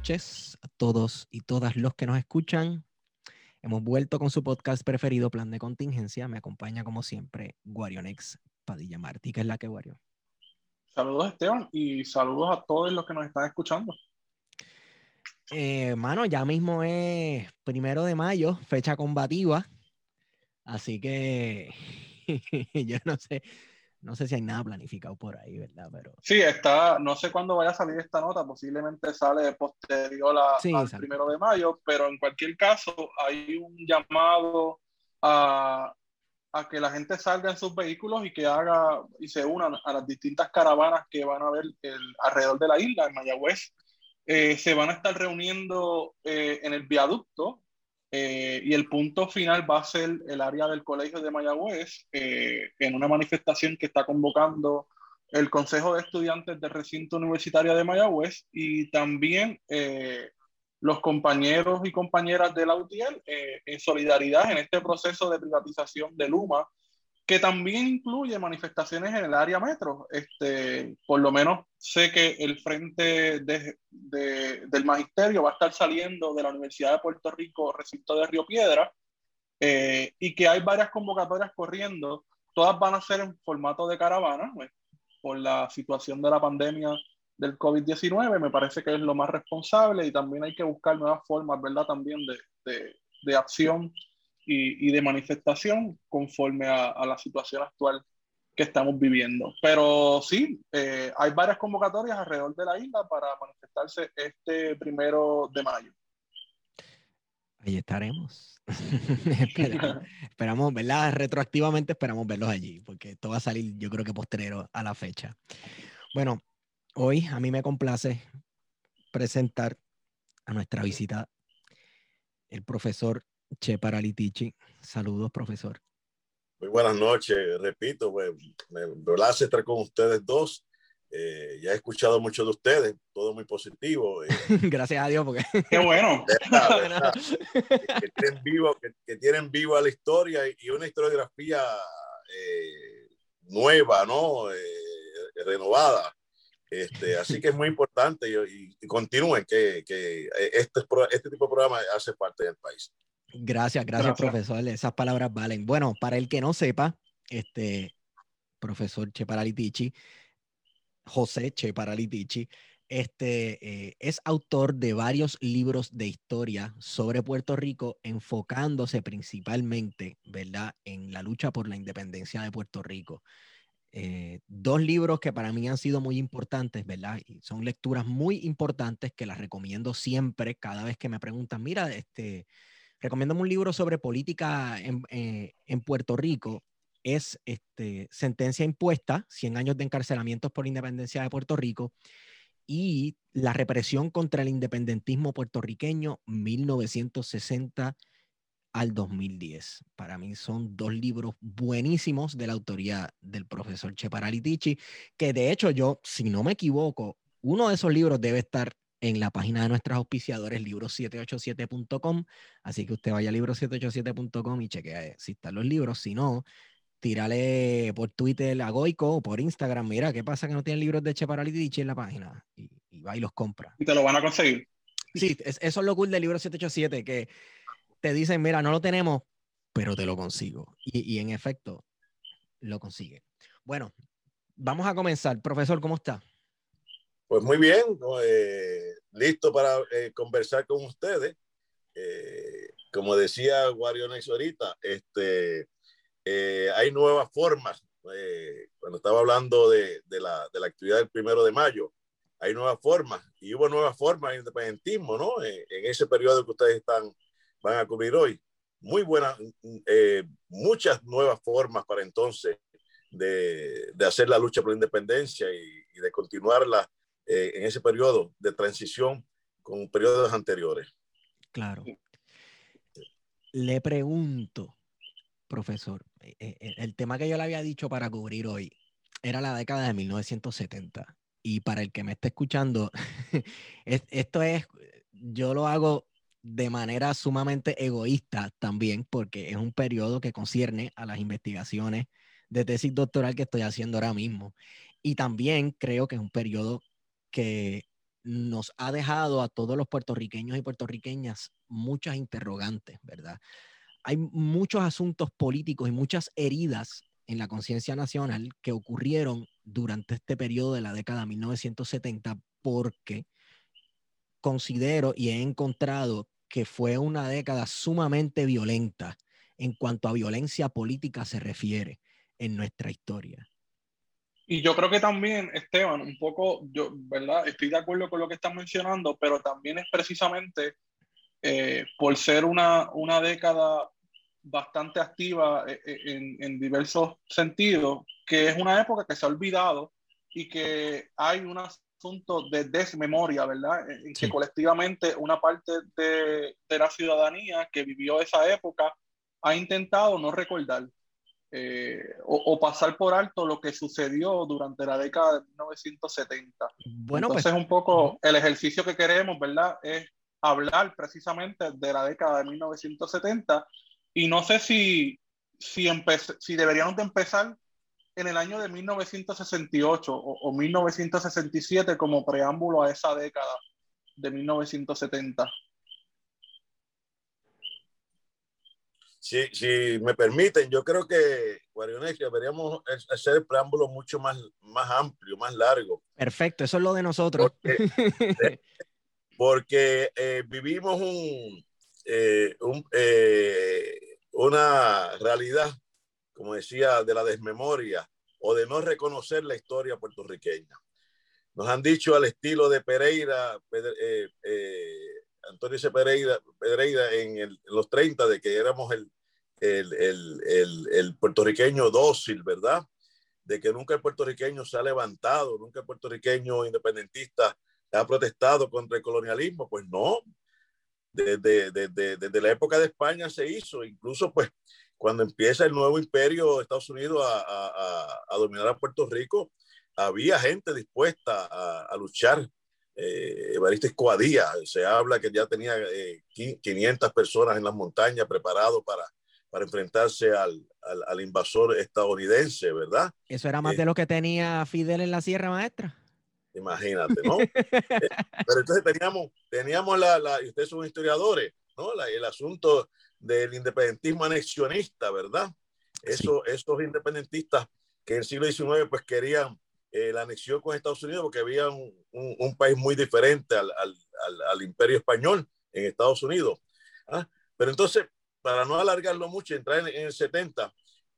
noches a todos y todas los que nos escuchan. Hemos vuelto con su podcast preferido, Plan de Contingencia. Me acompaña, como siempre, Guarionex Padilla Martí, que es la que Guario. Saludos, Esteban, y saludos a todos los que nos están escuchando. Eh, mano, ya mismo es primero de mayo, fecha combativa. Así que yo no sé, no sé si hay nada planificado por ahí, ¿verdad? Pero... Sí, está, no sé cuándo vaya a salir esta nota, posiblemente sale posterior a, al primero de mayo, pero en cualquier caso hay un llamado a, a, que la gente salga en sus vehículos y que haga y se unan a las distintas caravanas que van a haber el, alrededor de la isla, en Mayagüez. Eh, se van a estar reuniendo eh, en el viaducto eh, y el punto final va a ser el área del Colegio de Mayagüez, eh, en una manifestación que está convocando el Consejo de Estudiantes del Recinto Universitario de Mayagüez y también eh, los compañeros y compañeras de la UTIEL en solidaridad en este proceso de privatización de Luma que también incluye manifestaciones en el área metro. Este, por lo menos sé que el frente de, del magisterio va a estar saliendo de la Universidad de Puerto Rico, recinto de Río Piedra, eh, y que hay varias convocatorias corriendo. Todas van a ser en formato de caravana, pues, por la situación de la pandemia del COVID-19. Me parece que es lo más responsable y también hay que buscar nuevas formas, ¿verdad? También de, de, de acción y, de manifestación conforme a, la situación actual que estamos viviendo. Pero sí, eh, hay varias convocatorias alrededor de la isla para manifestarse este primero de mayo. Ahí estaremos. esperamos, ¿verdad? Retroactivamente esperamos verlos allí, porque esto va a salir, yo creo que postrero a la fecha. Bueno, hoy a mí me complace presentar a nuestra visita el profesor Che Paralitici. Saludos, profesor. Muy buenas noches. Repito, pues, me, me estar con ustedes dos. Eh, ya he escuchado mucho de ustedes, todo muy positivo. Eh. Gracias a Dios, porque. Qué bueno. que, tienen vivo, que, tienen viva la historia y una historiografía eh, nueva, ¿no? renovada. Este, así que es muy importante y, y continúen que, que este, este tipo de programa hace parte del país. Gracias, gracias, profesor. Esas palabras valen. Bueno, para el que no sepa, este profesor Che Paralitici, José Che Paralitici, este, eh, es autor de varios libros de historia sobre Puerto Rico, enfocándose principalmente, ¿verdad?, en la lucha por la independencia de Puerto Rico. Eh, dos libros que para mí han sido muy importantes, ¿verdad? Y son lecturas muy importantes que las recomiendo siempre, cada vez que me preguntan, mira, este, recomiendo un libro sobre política eh, en, Puerto Rico. Es este, Sentencia Impuesta, 100 años de encarcelamientos por independencia de Puerto Rico y La represión contra el independentismo puertorriqueño, 1960 al 2010. Para mí son dos libros buenísimos de la autoría del profesor Che Paralitici, que de hecho yo, si no me equivoco, uno de esos libros debe estar en la página de nuestros auspiciadores, libros787.com. Así que usted vaya a libros787.com y chequea si están los libros. Si no, tírale por Twitter a Goico o por Instagram. Mira, ¿qué pasa que no tienen libros de Che Paralitici en la página? Y, va y los compra. Y te lo van a conseguir. Sí, eso es lo cool del libro 787, que te dicen, mira, no lo tenemos, pero te lo consigo. Y, y en efecto, lo consigue. Bueno, vamos a comenzar. Profesor, ¿cómo está? Pues muy bien, eh, listo para eh, conversar con ustedes. Eh, como decía Guarionex ahorita, este, hay nuevas formas. cuando estaba hablando de, la, de, la, actividad del primero de mayo, hay nuevas formas y hubo nuevas formas de independentismo, ¿no? en ese periodo que ustedes están, van a cubrir hoy. muy buenas, eh, muchas nuevas formas para entonces de, de, hacer la lucha por la independencia y, de continuarla eh, en ese periodo de transición con periodos anteriores. Claro. Le pregunto, profesor, el tema que yo le había dicho para cubrir hoy era la década de 1970. Y para el que me esté escuchando, esto es, yo lo hago de manera sumamente egoísta también, porque es un periodo que concierne a las investigaciones de tesis doctoral que estoy haciendo ahora mismo. Y también creo que es un periodo que nos ha dejado a todos los puertorriqueños y puertorriqueñas muchas interrogantes, ¿verdad? Hay muchos asuntos políticos y muchas heridas en la conciencia nacional que ocurrieron durante este periodo de la década 1970 porque considero y he encontrado que fue una década sumamente violenta en cuanto a violencia política se refiere en nuestra historia. Y yo creo que también, Esteban, un poco, yo, ¿verdad? Estoy de acuerdo con lo que estás mencionando, pero también es precisamente eh, por ser una, una década bastante activa eh, eh, en, en, diversos sentidos, que es una época que se ha olvidado y que hay un asunto de desmemoria, ¿verdad? En que colectivamente una parte de, de, la ciudadanía que vivió esa época ha intentado no recordar. Eh, o, pasar por alto lo que sucedió durante la década de 1970. Bueno, pues, Entonces, un poco el ejercicio que queremos, ¿verdad? Es hablar precisamente de la década de 1970 y no sé si, si, si deberíamos de empezar en el año de 1968 o, o 1967 como preámbulo a esa década de 1970. Si, si me permiten, yo creo que, Guarionex, deberíamos hacer el preámbulo mucho más, más amplio, más largo. Perfecto, eso es lo de nosotros. Porque, eh, vivimos un, eh, un eh, una realidad, como decía, de la desmemoria o de no reconocer la historia puertorriqueña. Nos han dicho al estilo de Pereira, Antonio C. Pereira, Pereira en, los 30 de que éramos el, el, el, puertorriqueño dócil, ¿verdad? De que nunca el puertorriqueño se ha levantado, nunca el puertorriqueño independentista ha protestado contra el colonialismo. Pues no, desde, desde, desde la época de España se hizo, incluso pues cuando empieza el nuevo imperio de Estados Unidos a, a, a dominar a Puerto Rico, había gente dispuesta a, a luchar eh, Evaristo Escoadía, se habla que ya tenía 500 eh, personas en las montañas preparados para, para enfrentarse al, al, al, invasor estadounidense, ¿verdad? Eso era más de eh, lo que tenía Fidel en la Sierra Maestra. Imagínate, ¿no? pero entonces teníamos, teníamos la, la, y ustedes son historiadores, ¿no? La, el asunto del independentismo anexionista, ¿verdad? Eso, sí. Esos independentistas que en el siglo XIX pues querían eh, la anexión con Estados Unidos porque había un, un, un país muy diferente al, al, al, imperio español en Estados Unidos. ¿ah? Pero entonces, para no alargarlo mucho, entrar en, en el 70,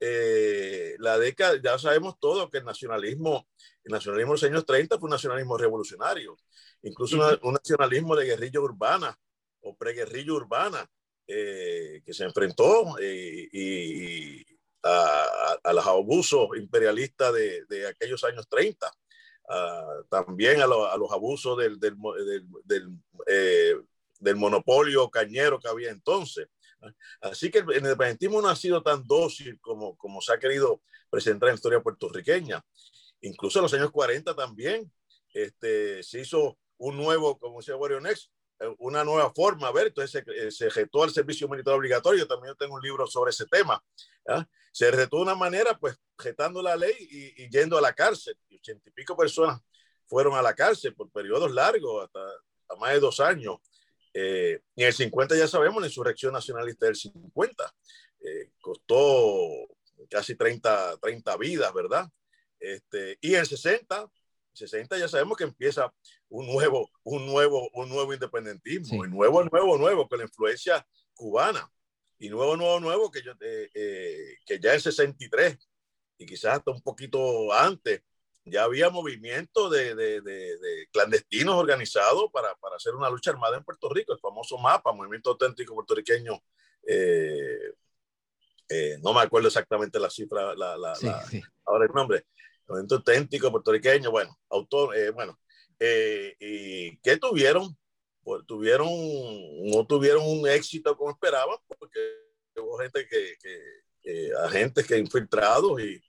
eh, la década, ya sabemos todo que el nacionalismo, el nacionalismo de los años 30 fue un nacionalismo revolucionario, incluso una, un nacionalismo de guerrilla urbana o preguerrilla urbana, eh, que se enfrentó eh, y, a, a, los abusos imperialistas de, de aquellos años 30, uh, también a, lo, los abusos del, del, eh, del, monopolio cañero que había entonces. Así que el independentismo no ha sido tan dócil como, como se ha querido presentar en la historia puertorriqueña. Incluso en los años 40 también este, se hizo un nuevo, como decía Wario una nueva forma, a ver, entonces se, se retó al servicio militar obligatorio, también yo tengo un libro sobre ese tema, ¿ya? se retó de una manera, pues, retando la ley y, y yendo a la cárcel, y ochenta y pico personas fueron a la cárcel por periodos largos, hasta, hasta más de dos años, eh, en el 50 ya sabemos la insurrección nacionalista del 50, eh, costó casi 30, 30 vidas, ¿verdad? Este, y en el 60 60 ya sabemos que empieza un nuevo, un nuevo, un nuevo independentismo, sí. nuevo, nuevo, nuevo, con la influencia cubana, y nuevo, nuevo, nuevo, que, yo, eh, eh, que ya en 63, y quizás hasta un poquito antes, ya había movimiento de, de, de, de clandestinos organizados para, para, hacer una lucha armada en Puerto Rico, el famoso MAPA, Movimiento Auténtico Puertorriqueño eh, eh, no me acuerdo exactamente la cifra, la, la, ahora el nombre, movimiento auténtico puertorriqueño, bueno, autor, bueno, y que tuvieron, pues, tuvieron, no tuvieron un éxito como esperaban, porque hubo gente que, que agentes que infiltrados y,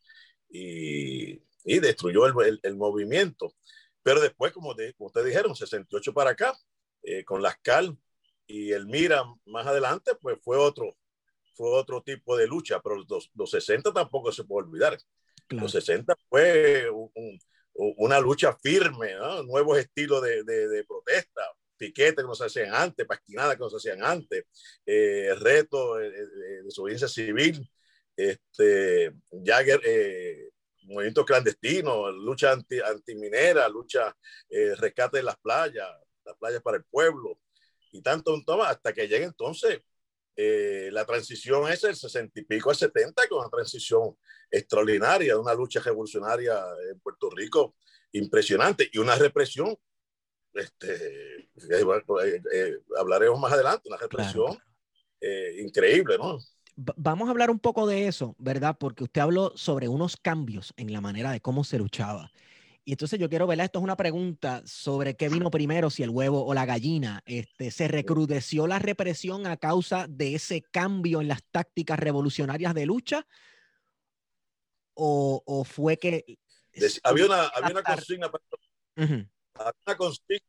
y, y destruyó el, el, movimiento. Pero después, como, de, como ustedes dijeron, 68 para acá, eh, con las CAL y el Mira más adelante, pues fue otro, fue otro tipo de lucha, pero los, los 60 tampoco se puede olvidar. Los 60 fue una lucha firme, ¿no? nuevos estilos de, de, de protesta, piquetes que no se hacían antes, pasquinadas que no se hacían antes, eh, retos de, de, desobediencia civil, este, Jagger, eh, movimientos clandestinos, lucha anti, antiminera, lucha eh, rescate de las playas, las playas para el pueblo, y tanto un toma hasta que llegue entonces eh, la transición es el 60 y pico al 70, con una transición extraordinaria, una lucha revolucionaria en Puerto Rico impresionante y una represión, este, eh, eh, hablaremos más adelante, una represión claro. increíble, ¿no? vamos a hablar un poco de eso, ¿verdad? Porque usted habló sobre unos cambios en la manera de cómo se luchaba. Y entonces yo quiero, ¿verdad? Esto es una pregunta sobre qué vino primero, si el huevo o la gallina. Este, ¿Se recrudeció la represión a causa de ese cambio en las tácticas revolucionarias de lucha? ¿O, o fue que... Había una, había una consigna para... Uh -huh. Había una consigna,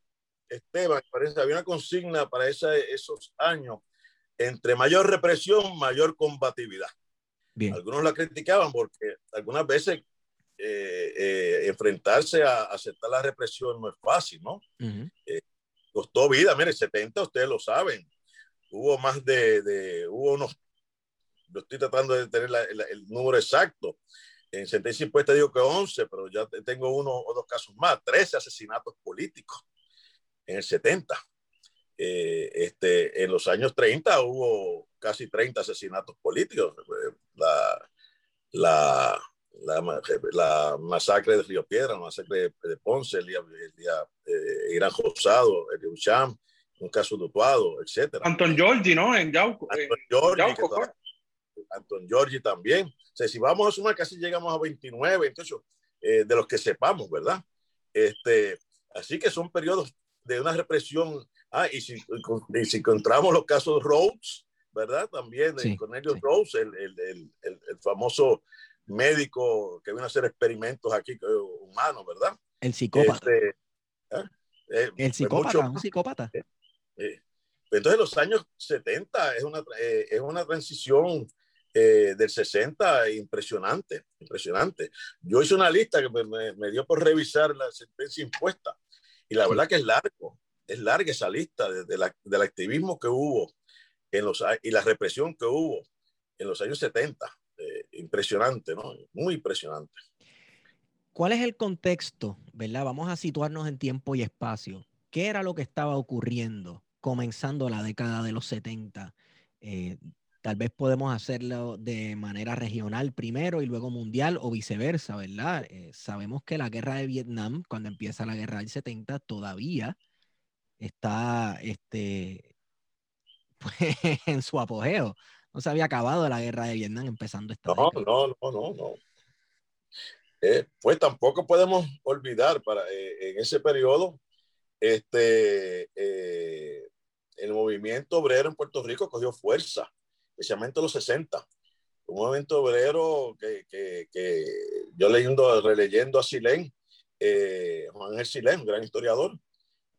Esteban, parece, había una consigna para esa, esos años entre mayor represión, mayor combatividad. Bien. Algunos la criticaban porque algunas veces eh, eh, enfrentarse a, aceptar la represión no es fácil, ¿no? Uh -huh. eh, costó vida, mire, 70, ustedes lo saben. Hubo más de, de hubo unos, yo estoy tratando de tener la, la, el número exacto. En sentencia impuesta digo que 11, pero ya tengo uno o dos casos más, 13 asesinatos políticos en el 70 eh, este, en los años 30 hubo casi 30 asesinatos políticos. La, la, la, la masacre de Río Piedra, la masacre de, de Ponce, el día, el día eh, Irán Josado, el de Ucham, un caso de Utuado, etc. Anton Giorgi, ¿no? En Yauco. Anton Giorgi, Yauco, Anton Giorgi también. O sea, si vamos a sumar, casi llegamos a 29, 28, eh, de los que sepamos, ¿verdad? Este, así que son periodos de una represión Ah, y si, y si encontramos los casos Rhodes, ¿verdad? También sí, Cornelius sí. Rhodes, el, el, el, el, famoso médico que vino a hacer experimentos aquí eh, humanos, ¿verdad? El psicópata. Este, ¿eh? Eh, el psicópata, mucho, un psicópata. Eh, eh, entonces, los años 70 es una, eh, es una transición del 60 impresionante, impresionante. Yo hice una lista que me, me dio por revisar la sentencia impuesta y la verdad que es largo, es larga esa lista de, de la, del activismo que hubo en los, y la represión que hubo en los años 70. Eh, impresionante, ¿no? Muy impresionante. ¿Cuál es el contexto, verdad? Vamos a situarnos en tiempo y espacio. ¿Qué era lo que estaba ocurriendo comenzando la década de los 70? Eh, tal vez podemos hacerlo de manera regional primero y luego mundial o viceversa, ¿verdad? Eh, sabemos que la guerra de Vietnam, cuando empieza la guerra del 70, todavía está este, pues, en su apogeo. No se había acabado la guerra de Vietnam empezando esta No, década. no, no, no, no. Eh, pues tampoco podemos olvidar para eh, en ese periodo este eh, el movimiento obrero en Puerto Rico cogió fuerza, especialmente en los 60. Un movimiento obrero que, que, que yo leyendo, releyendo a Silén, eh, Juan Ángel Silén, gran historiador,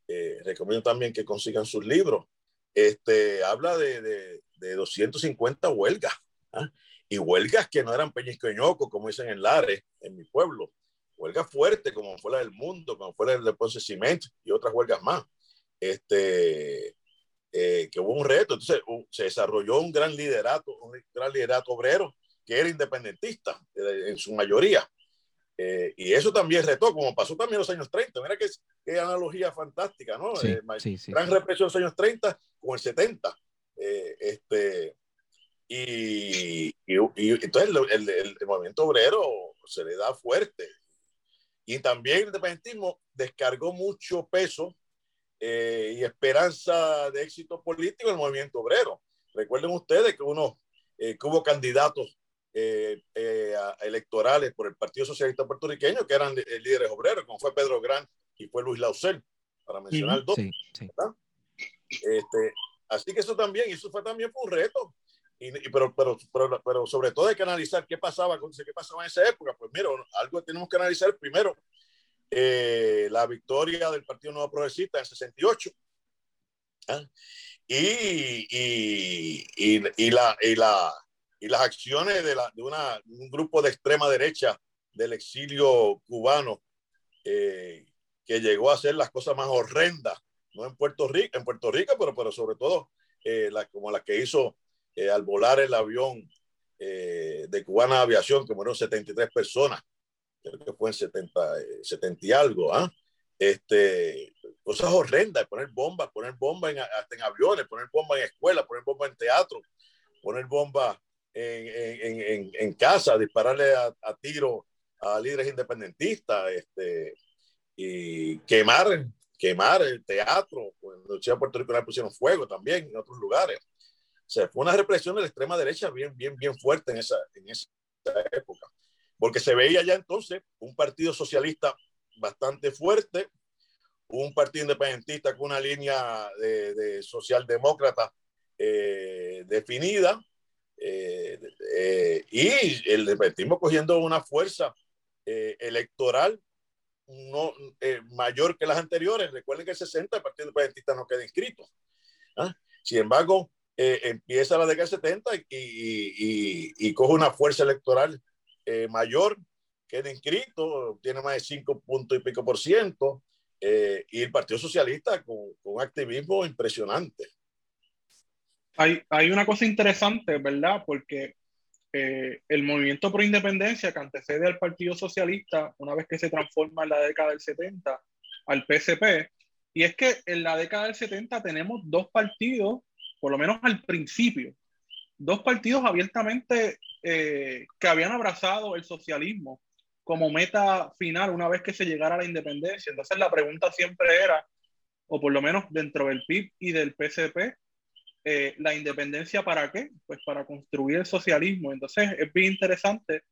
eh, recomiendo también que consigan sus libros. Este, habla de, de, de 250 huelgas, ¿ah? y huelgas que no eran peñisqueñocos, como dicen en Lares, en mi pueblo, huelgas fuertes, como fue la del mundo, como fue la del Ponce Ciment y otras huelgas más. Este, eh, que hubo un reto, entonces uh, se desarrolló un gran liderato, un gran liderato obrero que era independentista eh, en su mayoría. Eh, y eso también retó, como pasó también en los años 30. Mira qué, qué analogía fantástica, ¿no? Sí, eh, sí, sí. Gran represión en los años 30 con el 70. Eh, este, y, y, y, entonces el, el, el, movimiento obrero se le da fuerte. Y también el independentismo descargó mucho peso eh, y esperanza de éxito político en el movimiento obrero. recuerden ustedes que, uno, que hubo candidatos electorales por el Partido Socialista Puertorriqueño que eran líderes obreros, como fue Pedro Gran y fue Luis Lausel, para mencionar dos. Sí, sí. Este, así que eso también, eso fue también fue un reto. Y, pero, pero, pero, pero, sobre todo hay que analizar qué pasaba, qué pasaba en esa época. Pues mira, algo tenemos que analizar primero, eh, la victoria del Partido Nuevo Progresista en 68. ¿ah? Y, y, y, la, y, la, y las acciones de, la, de una, un grupo de extrema derecha del exilio cubano eh, que llegó a hacer las cosas más horrendas no en Puerto Rico, en Puerto Rico, pero, pero sobre todo eh, la, como la que hizo eh, al volar el avión eh, de Cubana Aviación, que murieron 73 personas, creo que fue en 70, 70 y algo, ¿ah? este, cosas horrendas, poner bombas, poner bombas en, hasta en aviones, poner bombas en escuelas, poner bombas en teatro, poner bombas en, en, en, casa, dispararle a, a, tiro a líderes independentistas, este, y quemar quemar el teatro, en la Universidad de Puerto Rico le pusieron fuego también en otros lugares. O sea, fue una represión de la extrema derecha bien, bien, bien fuerte en esa, en esa época, porque se veía ya entonces un partido socialista bastante fuerte, un partido independentista con una línea de, de socialdemócrata eh, definida, eh, eh, y el independentismo cogiendo una fuerza electoral no, eh, mayor que las anteriores. Recuerden que el 60 el Partido Independentista no queda inscrito. ¿ah? Sin embargo, eh, empieza la década del 70 y, y, y, coge una fuerza electoral eh, mayor, queda inscrito, tiene más de 5 puntos y pico por ciento, y el Partido Socialista con, con activismo impresionante. Hay, hay una cosa interesante, ¿verdad? Porque eh, el movimiento pro independencia que antecede al Partido Socialista, una vez que se transforma en la década del 70 al PSP, y es que en la década del 70 tenemos dos partidos, por lo menos al principio, dos partidos abiertamente eh, que habían abrazado el socialismo como meta final una vez que se llegara a la independencia. Entonces la pregunta siempre era, o por lo menos dentro del PIB y del PSP, eh, la independencia para qué? Pues para construir el socialismo. Entonces es bien interesante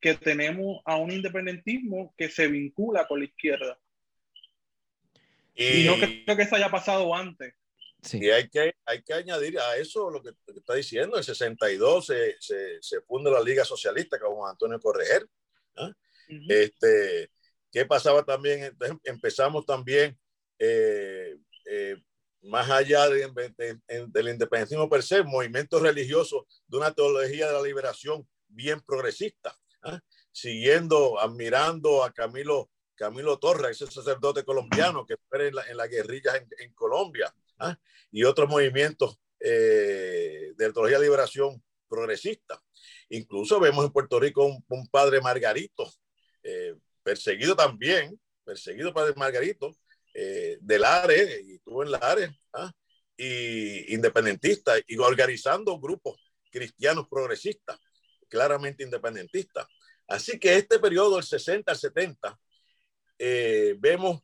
que tenemos a un independentismo que se vincula con la izquierda. Y, no creo que eso haya pasado antes. Y hay que, hay que añadir a eso lo que, está diciendo. En 62 se, se, se funda la Liga Socialista con Antonio Correger. este, ¿Qué pasaba también? empezamos también eh, eh, más allá de, del independentismo per se, movimientos religiosos de una teología de la liberación bien progresista, siguiendo, admirando a Camilo, Camilo Torres, ese sacerdote colombiano que fue en, la, guerrilla en, Colombia, ¿ah? y otros movimientos eh, de teología de liberación progresista. Incluso vemos en Puerto Rico un, padre Margarito, eh, perseguido también, perseguido padre Margarito, eh, de Lares, y estuvo en Lares, ¿ah? y independentista, y organizando grupos cristianos progresistas, claramente independentistas. Así que este periodo, del 60 al 70, eh, vemos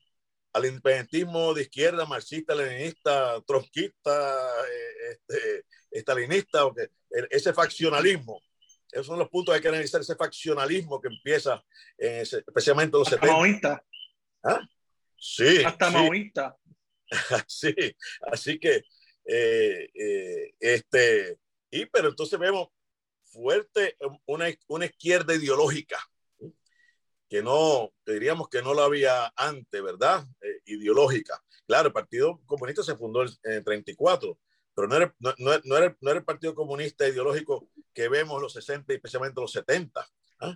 al independentismo de izquierda, marxista, leninista, trotskista, eh, este, estalinista, ese faccionalismo. Esos son los puntos que hay que analizar, ese faccionalismo que empieza especialmente en los 70. ¿Ah? Sí. Hasta sí. sí, así que, eh, eh, este, y pero entonces vemos fuerte una, una izquierda ideológica, que no, diríamos que no la había antes, ¿verdad? Eh, ideológica. Claro, el Partido Comunista se fundó en el 34, pero no era, no, no, era, no era el Partido Comunista ideológico que vemos los 60 y especialmente los 70. ¿ah?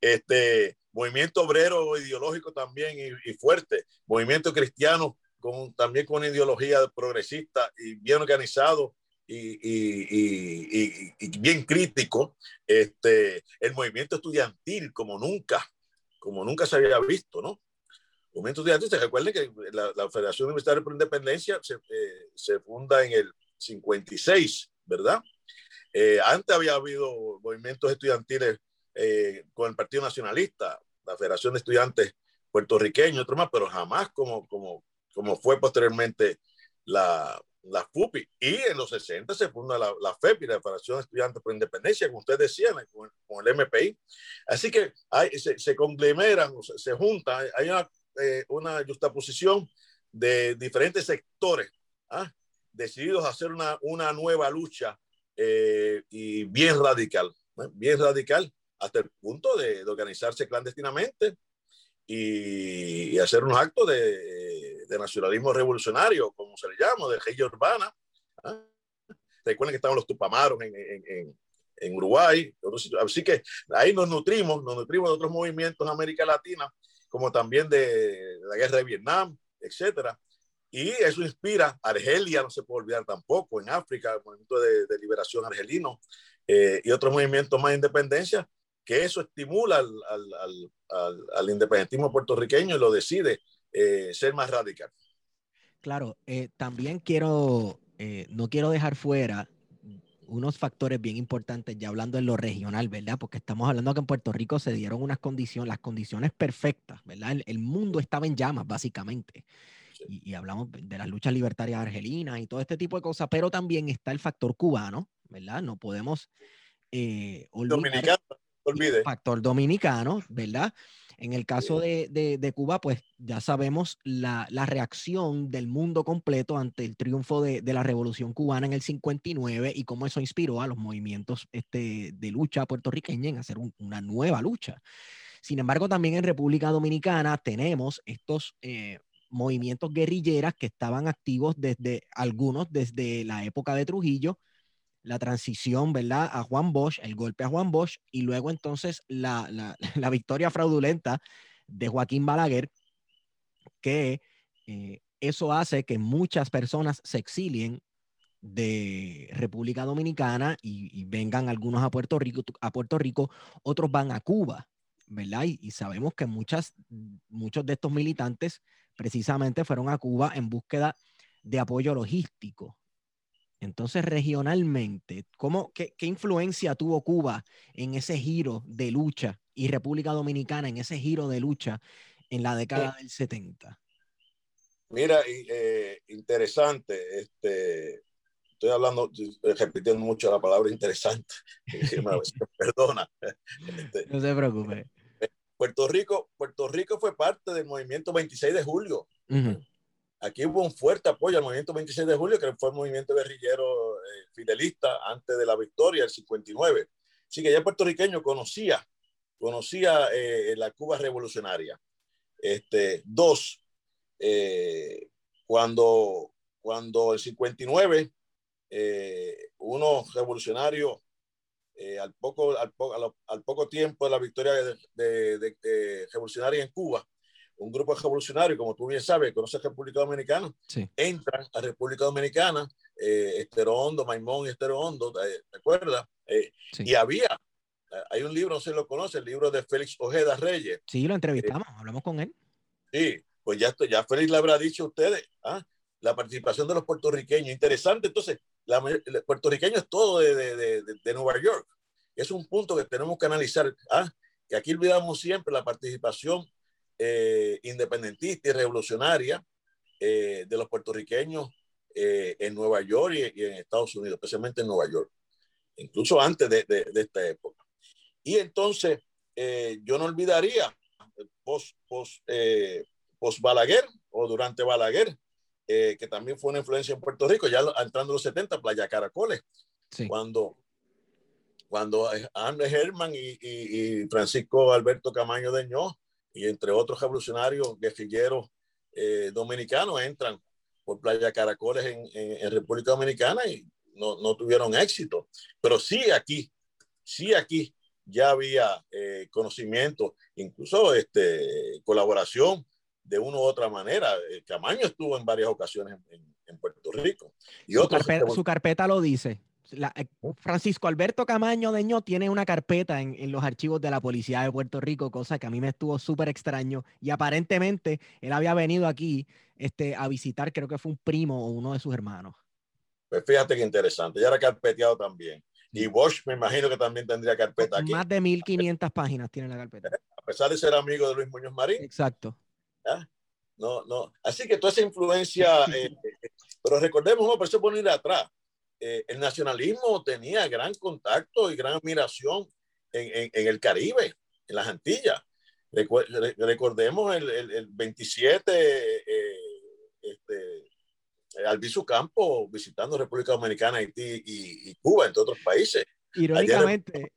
Este movimiento obrero ideológico también y, y, fuerte, movimiento cristiano con, también con una ideología progresista y bien organizado y, y, y, bien crítico, este, el movimiento estudiantil como nunca, como nunca se había visto, ¿no? Movimiento estudiantil, recuerden que la, Federación Universitaria por Independencia se, eh, funda en el 56, ¿verdad? Eh, antes había habido movimientos estudiantiles eh, con el Partido Nacionalista, la Federación de Estudiantes puertorriqueños, otro más, pero jamás como, como, como fue posteriormente la, la FUPI. Y en los 60 se funda la, la FEPI, la Federación de Estudiantes por Independencia, como ustedes decían, con, con el MPI. Así que hay, se, se conglomeran, se, se juntan, hay una, eh, una justaposición de diferentes sectores ¿ah? decididos a hacer una, una nueva lucha eh, y bien radical, ¿eh? bien radical, hasta el punto de, de organizarse clandestinamente y, y, hacer unos actos de, de, nacionalismo revolucionario, como se le llama, de rey urbana. ¿ah? Recuerden que estaban los tupamaros en, en, en, Uruguay. Así que ahí nos nutrimos, nos nutrimos de otros movimientos en América Latina, como también de la guerra de Vietnam, etcétera. Y eso inspira a Argelia, no se puede olvidar tampoco, en África, el movimiento de, de liberación argelino eh, y otros movimientos más de independencia, que eso estimula al, al, al, al independentismo puertorriqueño y lo decide eh, ser más radical. Claro, eh, también quiero, eh, no quiero dejar fuera unos factores bien importantes, ya hablando en lo regional, ¿verdad? Porque estamos hablando que en Puerto Rico se dieron unas condiciones, las condiciones perfectas, ¿verdad? El, el mundo estaba en llamas, básicamente. Sí. Y, y, hablamos de las luchas libertarias argelinas y todo este tipo de cosas, pero también está el factor cubano, ¿verdad? No podemos eh, olvidar Dominicano, olvide. el factor dominicano, ¿verdad? En el caso de, de, Cuba, pues ya sabemos la, la, reacción del mundo completo ante el triunfo de, de, la Revolución Cubana en el 59 y cómo eso inspiró a los movimientos este, de lucha puertorriqueña en hacer un, una nueva lucha. Sin embargo, también en República Dominicana tenemos estos eh, movimientos guerrilleras que estaban activos desde algunos desde la época de Trujillo, la transición, ¿verdad? A Juan Bosch, el golpe a Juan Bosch, y luego entonces la, la, la victoria fraudulenta de Joaquín Balaguer, que eh, eso hace que muchas personas se exilien de República Dominicana y, vengan algunos a Puerto Rico, a Puerto Rico, otros van a Cuba, ¿verdad? Y, y sabemos que muchas, muchos de estos militantes precisamente fueron a Cuba en búsqueda de apoyo logístico, entonces, regionalmente, ¿cómo, qué, qué, influencia tuvo Cuba en ese giro de lucha y República Dominicana en ese giro de lucha en la década eh, del 70? Mira, eh, interesante. Este, estoy hablando, repitiendo mucho la palabra interesante. Perdona. Este, no se preocupe. Puerto Rico, Puerto Rico fue parte del movimiento 26 de julio. Uh -huh aquí hubo un fuerte apoyo al movimiento 26 de julio, que fue el movimiento guerrillero eh, fidelista antes de la victoria del 59. Así que ya el puertorriqueño conocía, conocía eh, la Cuba revolucionaria. Este, dos, eh, cuando, cuando el 59, eh, unos revolucionarios, al, poco, al, poco, al, poco tiempo de la victoria de revolucionaria en Cuba, un grupo revolucionario, como tú bien sabes, conoces República Dominicana, sí. entran a República Dominicana, eh, Estero Hondo, Maimón y Estero Hondo, eh, ¿te acuerdas? Eh, sí. Y había, eh, hay un libro, no sé si lo conoce, el libro de Félix Ojeda Reyes. Sí, lo entrevistamos, hablamos con él. Sí, pues ya, ya Félix le habrá dicho a ustedes, ¿ah? la participación de los puertorriqueños, interesante, entonces, la, el puertorriqueño es todo de, de, de, de, Nueva York, es un punto que tenemos que analizar, ¿ah? que aquí olvidamos siempre la participación eh, independentista y revolucionaria eh, de los puertorriqueños eh, en Nueva York y, y, en Estados Unidos, especialmente en Nueva York, incluso antes de, de, de esta época. Y entonces, eh, yo no olvidaría, post, post, post Balaguer o durante Balaguer, que también fue una influencia en Puerto Rico, ya entrando en los 70, Playa Caracoles, sí. cuando cuando André Herman y, y, y, Francisco Alberto Camaño de Ño y entre otros revolucionarios guerrilleros eh, dominicanos entran por Playa Caracoles en, en, en República Dominicana y no, no, tuvieron éxito. Pero sí aquí, sí aquí ya había eh, conocimiento, incluso este, colaboración de una u otra manera. Eh, Camaño estuvo en varias ocasiones en, en Puerto Rico. Y su, otros, carpeta, su carpeta lo dice. La, eh, Francisco Alberto Camaño Deño tiene una carpeta en, en, los archivos de la Policía de Puerto Rico, cosa que a mí me estuvo súper extraño. Y aparentemente él había venido aquí este, a visitar, creo que fue un primo o uno de sus hermanos. Pues fíjate que interesante, ya era carpeteado también. Y Bosch me imagino que también tendría carpeta aquí. Más de 1500 páginas tiene la carpeta. A pesar de ser amigo de Luis Muñoz Marín. Exacto. ¿Ya? No, no. Así que toda esa influencia eh, Pero recordemos, no, por eso poner atrás, eh, el nacionalismo tenía gran contacto y gran admiración en, en, el Caribe, en las Antillas. recordemos el, el, 27, eh, este, Albizu Campo visitando República Dominicana, Haití y, y, Cuba, entre otros países. Irónicamente,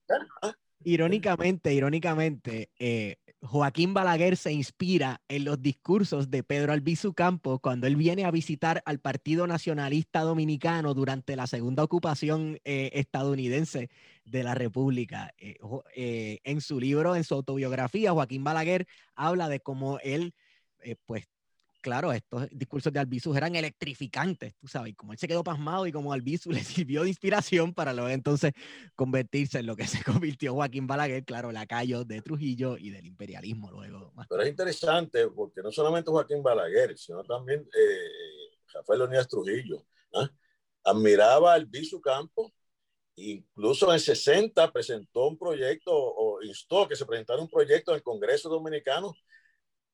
irónicamente, irónicamente, eh, Joaquín Balaguer se inspira en los discursos de Pedro Albizu Campos cuando él viene a visitar al Partido Nacionalista Dominicano durante la segunda ocupación eh, estadounidense de la República. Eh, eh, en su libro, en su autobiografía, Joaquín Balaguer habla de cómo él, pues, claro, estos discursos de Albizu eran electrificantes, tú sabes, como él se quedó pasmado y como Albizu le sirvió de inspiración para luego entonces convertirse en lo que se convirtió Joaquín Balaguer, claro, lacayo de Trujillo y del imperialismo luego. Pero es interesante porque no solamente Joaquín Balaguer, sino también eh, Rafael Leonidas Trujillo, ¿ah? admiraba a Albizu Campo, incluso en 60 presentó un proyecto o instó que se presentara un proyecto en el Congreso Dominicano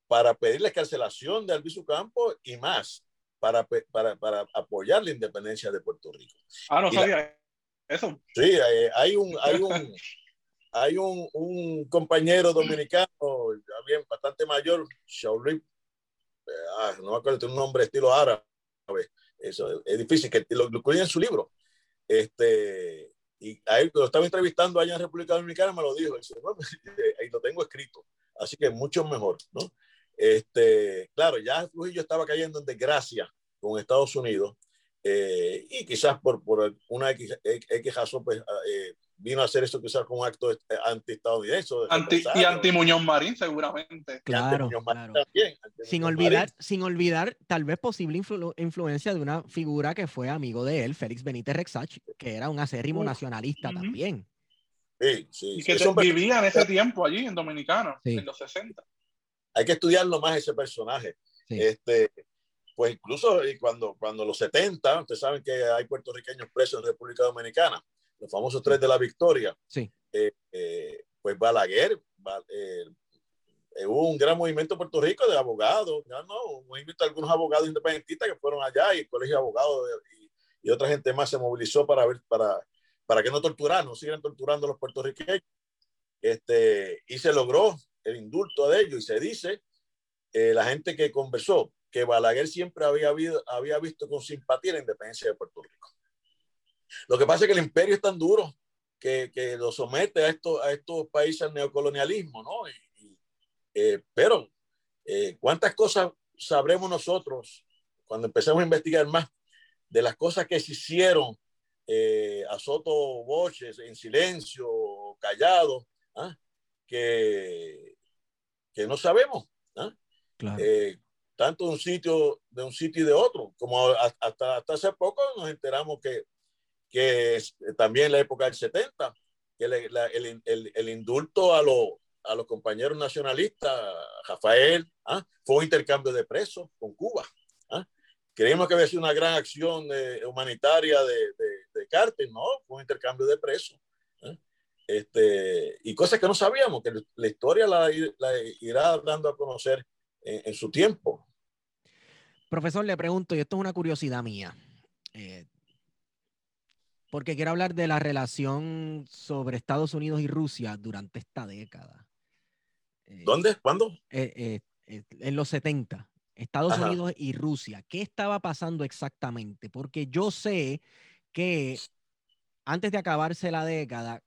para pedir la escarcelación de Albizu Campo y más, para, para, para, apoyar la independencia de Puerto Rico. Ah, no sabía eso. Sí, hay, hay un, hay un, hay un, un compañero dominicano, bien, bastante mayor, Shaolin, eh, ah, no me acuerdo, tiene un nombre estilo árabe, eso es difícil, que lo, lo incluye en su libro. Este, y ahí lo estaba entrevistando allá en República Dominicana, me lo dijo, ahí lo tengo escrito, así que mucho mejor, ¿no? Este, claro, ya Trujillo estaba cayendo en desgracia con Estados Unidos eh, y quizás por, por una X, X razón, pues, ah, eh, vino a hacer eso quizás con un acto eh, anti-estadounidense. Anti, y anti-Muñoz Marín, seguramente. Claro, claro. También, sin, olvidar, sin olvidar, tal vez posible influencia de una figura que fue amigo de él, Félix Benítez Rexach, que era un acérrimo nacionalista también. Sí, sí, y que vivía en ese tiempo allí, en Dominicano, en los 60 hay que estudiarlo más ese personaje. Este, pues incluso cuando, cuando los 70, ustedes saben que hay puertorriqueños presos en República Dominicana, los famosos tres de la victoria. Sí. Eh, eh, pues Balaguer, eh, hubo un gran movimiento en Puerto Rico de abogados, ya no, un movimiento de algunos abogados independentistas que fueron allá y el colegio de abogados y, y, otra gente más se movilizó para ver, para, para que no torturaran, no sigan torturando a los puertorriqueños. Este, y se logró el indulto de ellos y se dice, eh, la gente que conversó, que Balaguer siempre había, habido, había visto con simpatía la independencia de Puerto Rico. Lo que pasa es que el imperio es tan duro que, que lo somete a, esto, a estos países al neocolonialismo, ¿no? Eh, pero, eh, ¿cuántas cosas sabremos nosotros cuando empecemos a investigar más de las cosas que se hicieron a Soto Boches en silencio, callado, ¿ah? que, que no sabemos. Eh, tanto de un sitio de un sitio y de otro, como hasta, hasta hace poco nos enteramos que, que también en la época del 70, que el, el, el, indulto a, lo, a los compañeros nacionalistas, Rafael, ¿ah? fue un intercambio de presos con Cuba. ¿ah? Creímos que había sido una gran acción eh, humanitaria de, de, de Carter, no, fue un intercambio de presos. Este, y cosas que no sabíamos, que la historia la, irá dando a conocer en, su tiempo. Profesor, le pregunto, y esto es una curiosidad mía, eh, porque quiero hablar de la relación sobre Estados Unidos y Rusia durante esta década. Eh, ¿Dónde? ¿Cuándo? Eh, en los 70. Estados Unidos y Rusia. ¿Qué estaba pasando exactamente? Porque yo sé que antes de acabarse la década,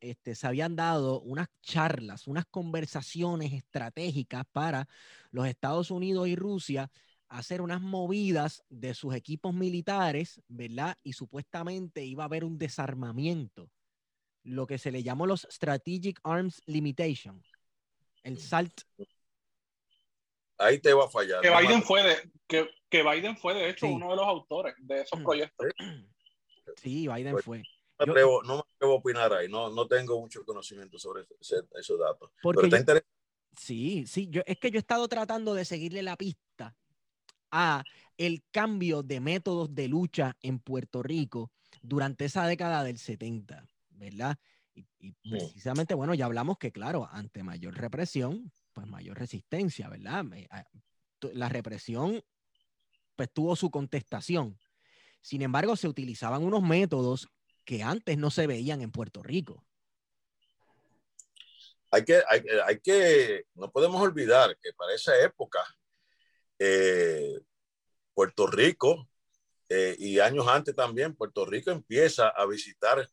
este, se habían dado unas charlas, unas conversaciones estratégicas para los Estados Unidos y Rusia hacer unas movidas de sus equipos militares, ¿verdad? Y supuestamente iba a haber un desarmamiento, lo que se le llamó los Strategic Arms Limitation, el SALT. Ahí te va a fallar. Que Biden, fue de, que, que Biden fue, de hecho, uno de los autores de esos proyectos. Sí, Biden no me atrevo a opinar ahí, no, no tengo mucho conocimiento sobre esos datos. Porque sí, sí, yo, es que yo he estado tratando de seguirle la pista a el cambio de métodos de lucha en Puerto Rico durante esa década del 70, ¿verdad? Y, precisamente, bueno, ya hablamos que, claro, ante mayor represión, pues mayor resistencia, ¿verdad? La represión pues tuvo su contestación. Sin embargo, se utilizaban unos métodos que antes no se veían en Puerto Rico. Hay que, hay, que, no podemos olvidar que para esa época, eh, Puerto Rico, eh, y años antes también, Puerto Rico empieza a visitar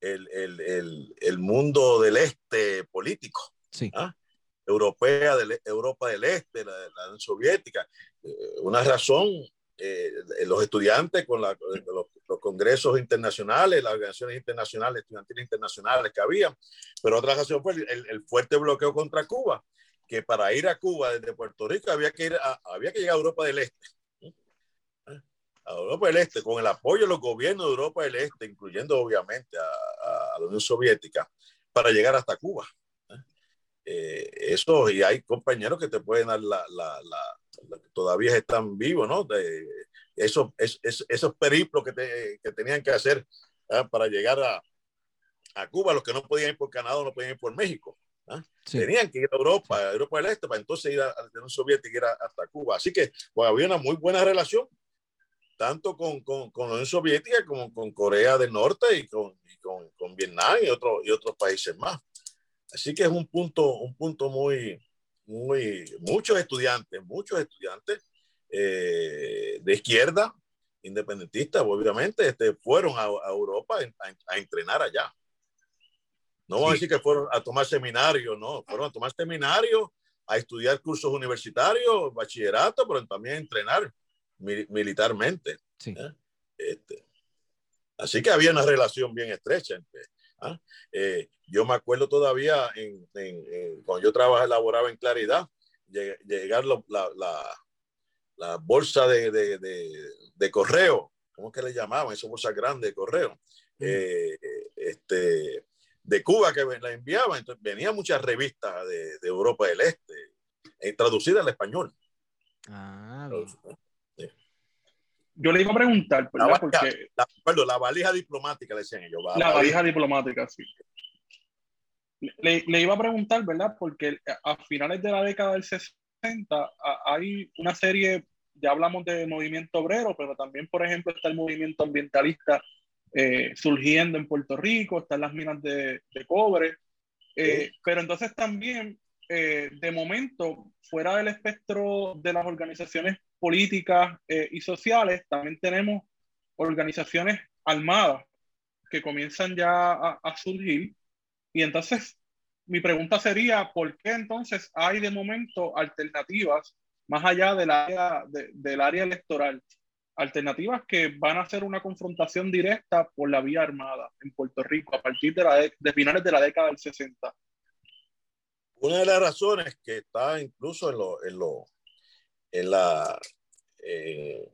el, mundo del este político. Sí. ¿ah? Europea, de Europa del Este, la, Unión Soviética. Eh, una razón, eh, los estudiantes con los, congresos internacionales, las organizaciones internacionales, estudiantiles internacionales que había, pero otra razón fue el, fuerte bloqueo contra Cuba, que para ir a Cuba desde Puerto Rico había que, ir había que llegar a Europa del Este. A Europa del Este, con el apoyo de los gobiernos de Europa del Este, incluyendo obviamente a la Unión Soviética, para llegar hasta Cuba. Eh, eso, y hay compañeros que te pueden dar la, la, la, todavía están vivos, ¿no? De esos, esos periplos que, te, que tenían que hacer ¿ah? para llegar a, a, Cuba, los que no podían ir por Canadá, no podían ir por México. ¿ah? Tenían que ir a Europa, a Europa del Este, para entonces ir a, la Unión Soviética y ir hasta Cuba. Así que pues, había una muy buena relación, tanto con, con, con la Unión Soviética como con Corea del Norte y con, y con, con Vietnam y, otro, y otros países más. Así que es un punto, un punto muy, muy, muchos estudiantes, muchos estudiantes eh, de izquierda, independentistas, obviamente, este, fueron a, Europa a, entrenar allá. No vamos a decir que fueron a tomar seminarios, no, fueron a tomar seminarios, a estudiar cursos universitarios, bachillerato, pero también a entrenar militarmente. ¿eh? Este, así que había una relación bien estrecha entre, ¿ah? Eh, yo me acuerdo todavía en, cuando yo trabajaba, elaboraba en Claridad, llegar la, la, bolsa de, de, de, correo, ¿cómo es que le llamaban? Esa bolsa grande de correo, mm. eh, este, de Cuba que la enviaban. Entonces, venían muchas revistas de, Europa del Este, eh, traducidas al español. Ah, yo le iba a preguntar, La, Porque... La, valija diplomática, le decían ellos. La, valija diplomática, sí. Le, le, iba a preguntar, ¿verdad? Porque a finales de la década del 60 hay una serie, ya hablamos de movimiento obrero, pero también, por ejemplo, está el movimiento ambientalista eh, surgiendo en Puerto Rico, están las minas de, de cobre, eh, pero entonces también, eh, de momento, fuera del espectro de las organizaciones políticas eh, y sociales, también tenemos organizaciones armadas que comienzan ya a, surgir. Y entonces, mi pregunta sería, ¿por qué entonces hay de momento alternativas más allá del área, del área electoral? Alternativas que van a hacer una confrontación directa por la vía armada en Puerto Rico a partir de, la de finales de la década del 60. Una de las razones que está incluso en lo, en lo en la eh,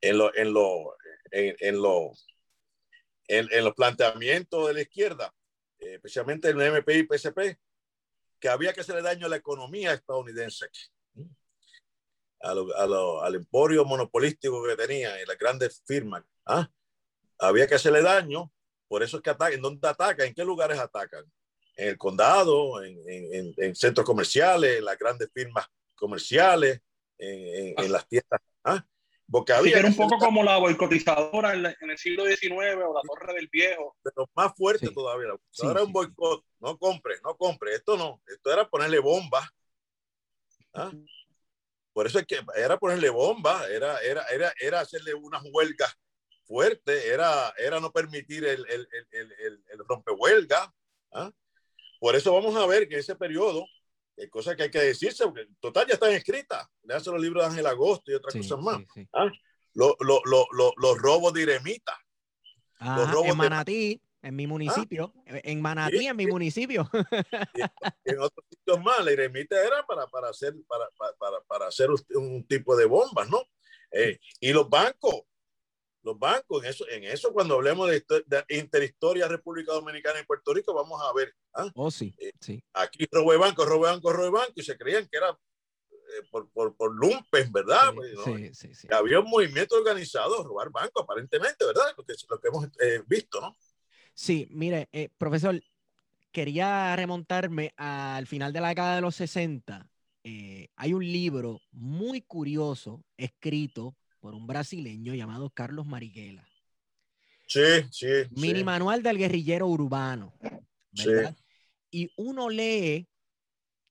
en lo, en lo, en, lo, en, los planteamientos de la izquierda, eh, especialmente el MP y PSP, que había que hacerle daño a la economía estadounidense, al emporio monopolístico que tenía y las grandes firmas. ¿ah? Había que hacerle daño, por eso es que atacan. ¿Dónde atacan? ¿En qué lugares atacan? En el condado, en, en, en centros comerciales, en las grandes firmas comerciales, en, en, las tiendas. ¿ah? Porque había era un poco como la boicotizadora en, el siglo XIX o la Torre del Viejo. Pero más fuerte todavía. Ahora un boicot. No compre, no compre. Esto no. Esto era ponerle bombas. ¿ah? Por eso es que era ponerle bombas, era, era, era, era hacerle unas huelgas fuertes, era, era no permitir el, el, el, el, el rompehuelga. ¿ah? Por eso vamos a ver que ese periodo hay cosas que hay que decirse, porque total ya están escritas. Le hacen los libros de Ángel Agosto y otras cosas más. ¿Ah? Los, los robos de Iremita. los robos en Manatí, en mi municipio. ¿Ah? En Manatí, en mi municipio. en otros sitios más, la Iremita era para, para, hacer, para, para, para hacer un tipo de bombas, ¿no? Eh, y los bancos, los bancos, en eso, en eso cuando hablemos de, interhistoria República Dominicana y Puerto Rico, vamos a ver. ¿ah? Oh, sí, eh, sí. Aquí robo banco, robo banco, robo banco, y se creían que era eh, por, por, por lumpen, ¿verdad? Sí, sí, sí, Había un movimiento organizado robar bancos, aparentemente, ¿verdad? Lo que, lo que hemos eh, visto, ¿no? Sí, mire, profesor, quería remontarme al final de la década de los 60 eh, hay un libro muy curioso escrito por un brasileño llamado Carlos Marighella. Sí, sí. Mini manual del guerrillero urbano. ¿verdad? Y uno lee,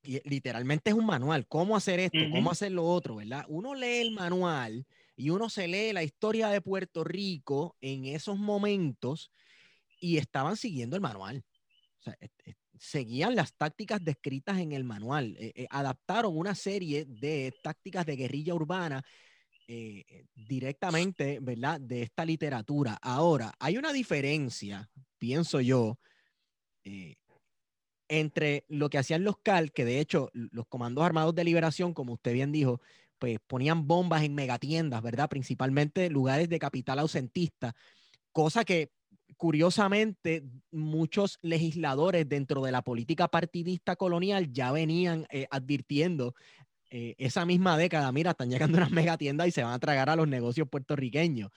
y literalmente es un manual, cómo hacer esto, cómo hacer lo otro, ¿verdad? Uno lee el manual y uno se lee la historia de Puerto Rico en esos momentos y estaban siguiendo el manual. O sea, seguían las tácticas descritas en el manual. Eh, eh, adaptaron una serie de tácticas de guerrilla urbana eh, directamente, ¿verdad? De esta literatura. Ahora, hay una diferencia, pienso yo, entre lo que hacían los CAL, que de hecho los comandos armados de liberación, como usted bien dijo, pues ponían bombas en megatiendas, ¿verdad? Principalmente lugares de capital ausentista, cosa que curiosamente muchos legisladores dentro de la política partidista colonial ya venían eh, advirtiendo eh, esa misma década, mira, están llegando unas megatiendas y se van a tragar a los negocios puertorriqueños.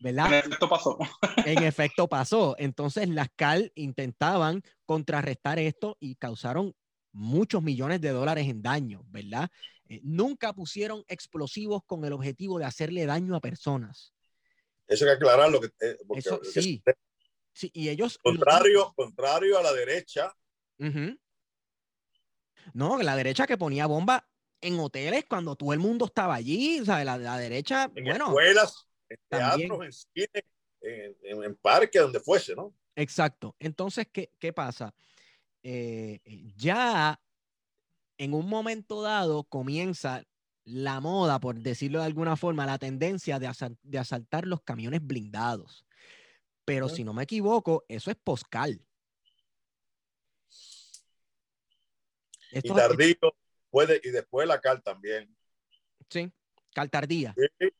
¿verdad? En efecto pasó. En efecto pasó. Entonces las CAL intentaban contrarrestar esto y causaron muchos millones de dólares en daño, ¿verdad? Eh, nunca pusieron explosivos con el objetivo de hacerle daño a personas. Eso hay que aclararlo. Que, eh, Eso, sí. sí. y ellos... Contrario, contrario a la derecha. No, la derecha que ponía bomba en hoteles cuando todo el mundo estaba allí, o sea, la, derecha, en bueno, escuelas, en teatros, en cine, en, en, parques, donde fuese, ¿no? Exacto. Entonces, ¿qué, qué pasa? Eh, ya en un momento dado comienza la moda, por decirlo de alguna forma, la tendencia de, asaltar los camiones blindados. Pero si no me equivoco, eso es poscal. y tardío, puede, y después la cal también. Sí, cal tardía. Sí, sí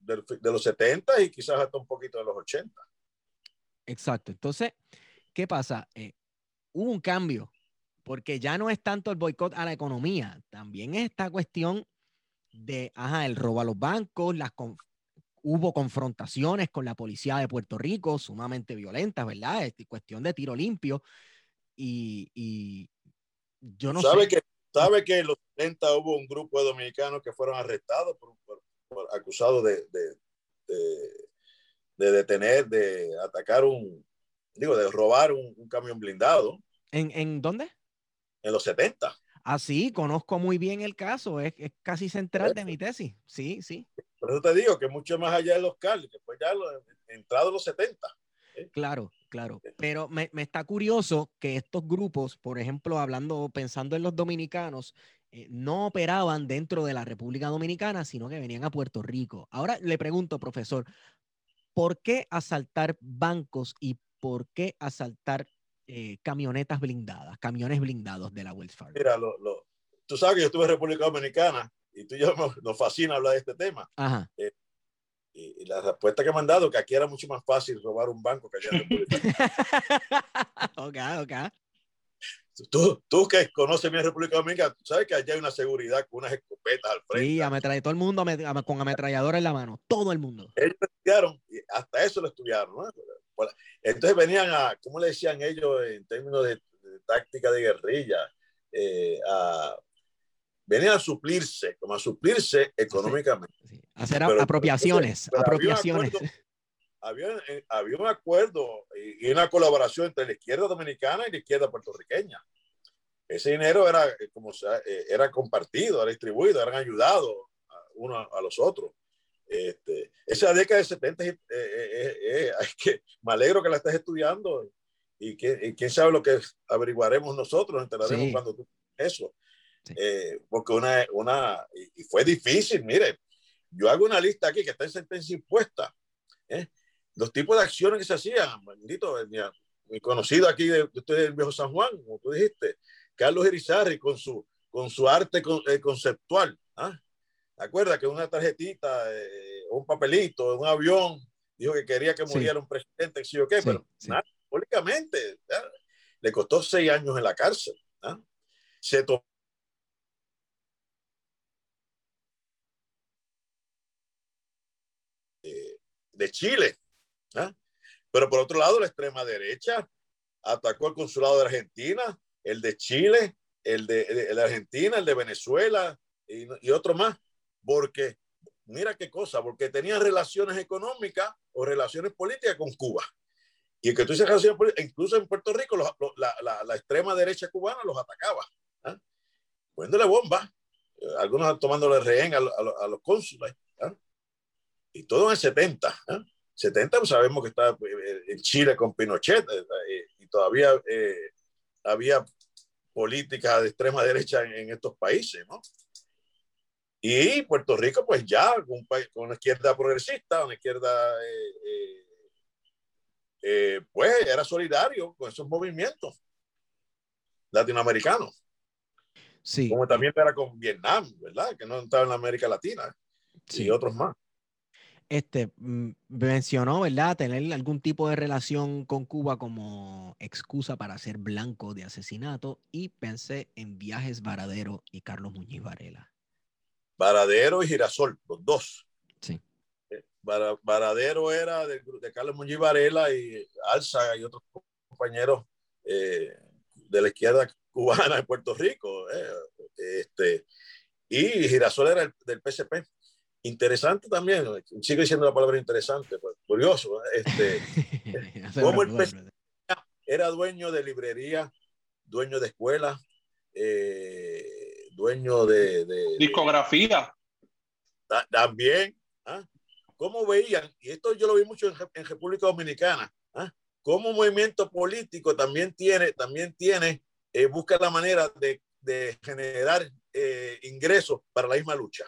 de, los 70 y quizás hasta un poquito de los 80. Exacto. Entonces, ¿qué pasa? Eh, hubo un cambio, porque ya no es tanto el boicot a la economía, también es esta cuestión de, ajá, el robo a los bancos, las hubo confrontaciones con la policía de Puerto Rico, sumamente violentas, ¿verdad? Es cuestión de tiro limpio. Y, yo no ¿Sabe sé. Que, ¿Sabe que en los 70 hubo un grupo de dominicanos que fueron arrestados por, acusados de, de, detener, de atacar un, digo, de robar un, camión blindado. ¿En, ¿En, dónde? En los 70. Ah, sí, conozco muy bien el caso, es, es casi central de mi tesis. Sí, sí. Por eso te digo que mucho más allá de los que fue ya lo, entrado los 70. Claro, claro. Pero me, me, está curioso que estos grupos, por ejemplo, hablando, pensando en los dominicanos, eh, no operaban dentro de la República Dominicana, sino que venían a Puerto Rico. Ahora le pregunto, profesor, ¿por qué asaltar bancos y por qué asaltar eh, camionetas blindadas, camiones blindados de la Wells Fargo? Mira, lo, lo, tú sabes que yo estuve en República Dominicana y tú y yo nos, fascina hablar de este tema. Ajá. Eh, y, la respuesta que me han dado que aquí era mucho más fácil robar un banco que allá en República ok, ok. Tú, tú que conoces mi República Dominicana, tú sabes que allá hay una seguridad con unas escopetas al frente. Sí, ametralla, todo el mundo con ametralladora en la mano, todo el mundo. Ellos estudiaron, y hasta eso lo estudiaron. ¿no? Entonces venían a, ¿cómo le decían ellos en términos de, táctica de guerrilla? Eh, a, venían a suplirse, como a suplirse económicamente. Hacer apropiaciones, apropiaciones. Había, eh, había, un acuerdo y, una colaboración entre la izquierda dominicana y la izquierda puertorriqueña. Ese dinero era, eh, como era compartido, era distribuido, eran ayudados uno a los otros. Este, esa década de 70 eh, eh, eh, que, me alegro que la estés estudiando y, que, quién sabe lo que averiguaremos nosotros, enteraremos cuando tú eso. Porque una, una, y fue difícil, mire, yo hago una lista aquí que está en sentencia impuesta. Los tipos de acciones que se hacían, maldito, mi, conocido aquí de, usted del viejo San Juan, como tú dijiste, Carlos Irizarri con su, con su arte conceptual. ¿ah? acuerda que una tarjetita, eh, un papelito, un avión, dijo que quería que muriera un presidente, sí o qué, pero nada, públicamente, le costó seis años en la cárcel. Se tomó de Chile. Pero por otro lado, la extrema derecha atacó el consulado de Argentina, el de Chile, el de, Argentina, el de Venezuela y, otro más, porque mira qué cosa, porque tenían relaciones económicas o relaciones políticas con Cuba. Y que tú dices incluso en Puerto Rico, la, extrema derecha cubana los atacaba, ¿eh? poniéndole bombas, eh, algunos tomándole rehén a, los cónsules. ¿eh? Y todo en el 70. 70 pues sabemos que está en Chile con Pinochet y todavía había políticas de extrema derecha en, estos países, ¿no? Y Puerto Rico, pues ya, un país con una izquierda progresista, una izquierda eh, pues era solidario con esos movimientos latinoamericanos. Sí. Como también era con Vietnam, ¿verdad? Que no estaba en la América Latina. Sí. Y otros más. Este mm, mencionó, ¿verdad? Tener algún tipo de relación con Cuba como excusa para ser blanco de asesinato y pensé en Viajes Varadero y Carlos Muñiz Varela. Varadero y Girasol, los dos. Varadero era de, Carlos Muñiz Varela y Alza y otros compañeros eh, de la izquierda cubana en Puerto Rico. Eh, este, y Girasol era del PSP. Interesante también, sigo diciendo la palabra interesante, pues, curioso. Este, como el PSP era dueño de librería, dueño de escuela, eh, dueño de, Discografía. también. ¿ah? cómo veían, y esto yo lo vi mucho en, República Dominicana, ¿ah? cómo un movimiento político también tiene, también tiene, eh, busca la manera de, de generar eh, ingresos para la misma lucha.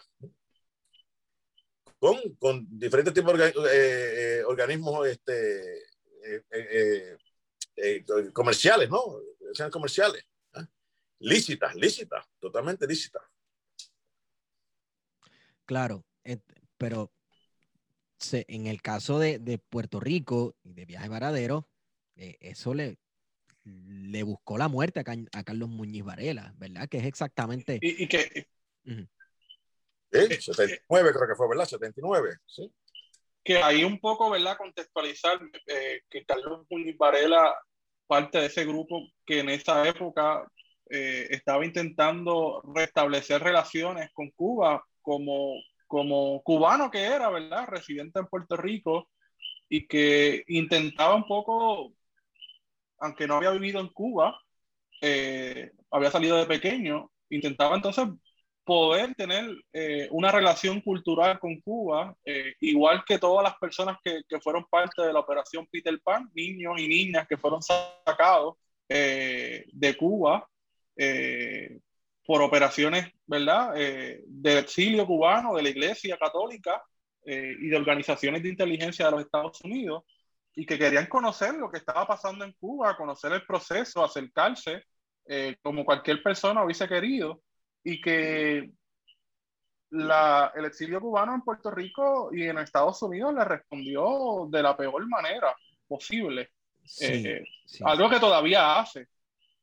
Con, con diferentes tipos de eh, organismos este, comerciales, ¿no? Sean comerciales. Lícitas, lícitas, totalmente lícitas. Claro, pero en el caso de, Puerto Rico y de Viaje Varadero, eh, eso le, le buscó la muerte a, Carlos Muñiz Varela, ¿verdad? Que es exactamente. Y, que. 79 creo que fue, ¿verdad? 79, sí. Que ahí un poco, ¿verdad? Contextualizar eh, que Carlos Muñiz Varela, parte de ese grupo que en esa época eh, estaba intentando restablecer relaciones con Cuba como como cubano que era, ¿verdad? Residente en Puerto Rico y que intentaba un poco, aunque no había vivido en Cuba, eh, había salido de pequeño, intentaba entonces poder tener eh, una relación cultural con Cuba, eh, igual que todas las personas que, que, fueron parte de la operación Peter Pan, niños y niñas que fueron sacados de Cuba por operaciones, ¿verdad?, eh, del exilio cubano, de la Iglesia Católica eh, y de organizaciones de inteligencia de los Estados Unidos, y que querían conocer lo que estaba pasando en Cuba, conocer el proceso, acercarse, eh, como cualquier persona hubiese querido, y que la, el exilio cubano en Puerto Rico y en Estados Unidos le respondió de la peor manera posible. Algo que todavía hace.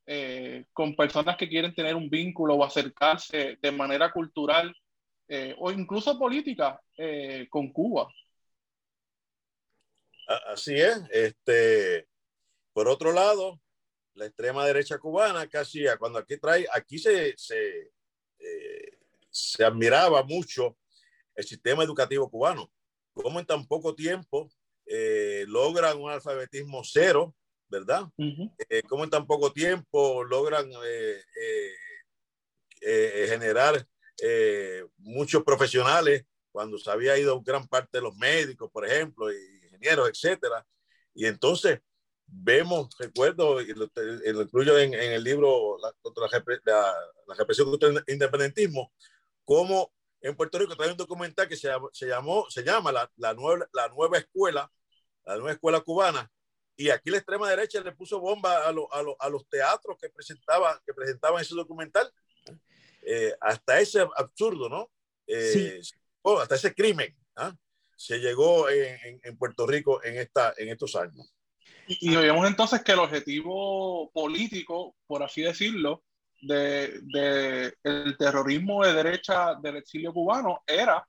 Eh, con personas que quieren tener un vínculo o acercarse de manera cultural eh, o incluso política eh, con Cuba. Así es. Este, por otro lado, la extrema derecha cubana casi cuando aquí trae, aquí se, se, se admiraba mucho el sistema educativo cubano, cómo en tan poco tiempo logran un alfabetismo cero, ¿verdad? Eh, ¿Cómo en tan poco tiempo logran eh, eh, generar muchos profesionales cuando se había ido gran parte de los médicos, por ejemplo, ingenieros, etcétera? Y entonces vemos, recuerdo, y lo, incluyo en, el libro la, contra la, la, represión contra el independentismo, cómo en Puerto Rico trae un documental que se, se, llamó, se llama la, la, nueva, la nueva escuela, la nueva escuela cubana, y aquí la extrema derecha le puso bomba a, a, los teatros que presentaban, que presentaban ese documental. Eh, hasta ese absurdo, ¿no? Eh, hasta ese crimen ¿ah? se llegó en, en, Puerto Rico en, esta, en estos años. Y, vemos entonces que el objetivo político, por así decirlo, del de, el terrorismo de derecha del exilio cubano era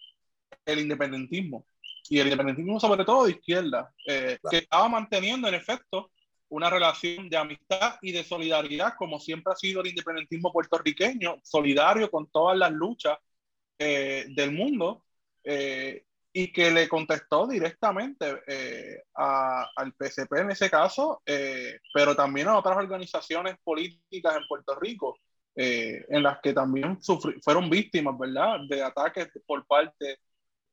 el independentismo. Y el independentismo sobre todo de izquierda, eh, que estaba manteniendo en efecto una relación de amistad y de solidaridad, como siempre ha sido el independentismo puertorriqueño, solidario con todas las luchas eh, del mundo, eh, y que le contestó directamente eh, al PCP en ese caso, pero también a otras organizaciones políticas en Puerto Rico, en las que también fueron víctimas, ¿verdad?, de ataques por parte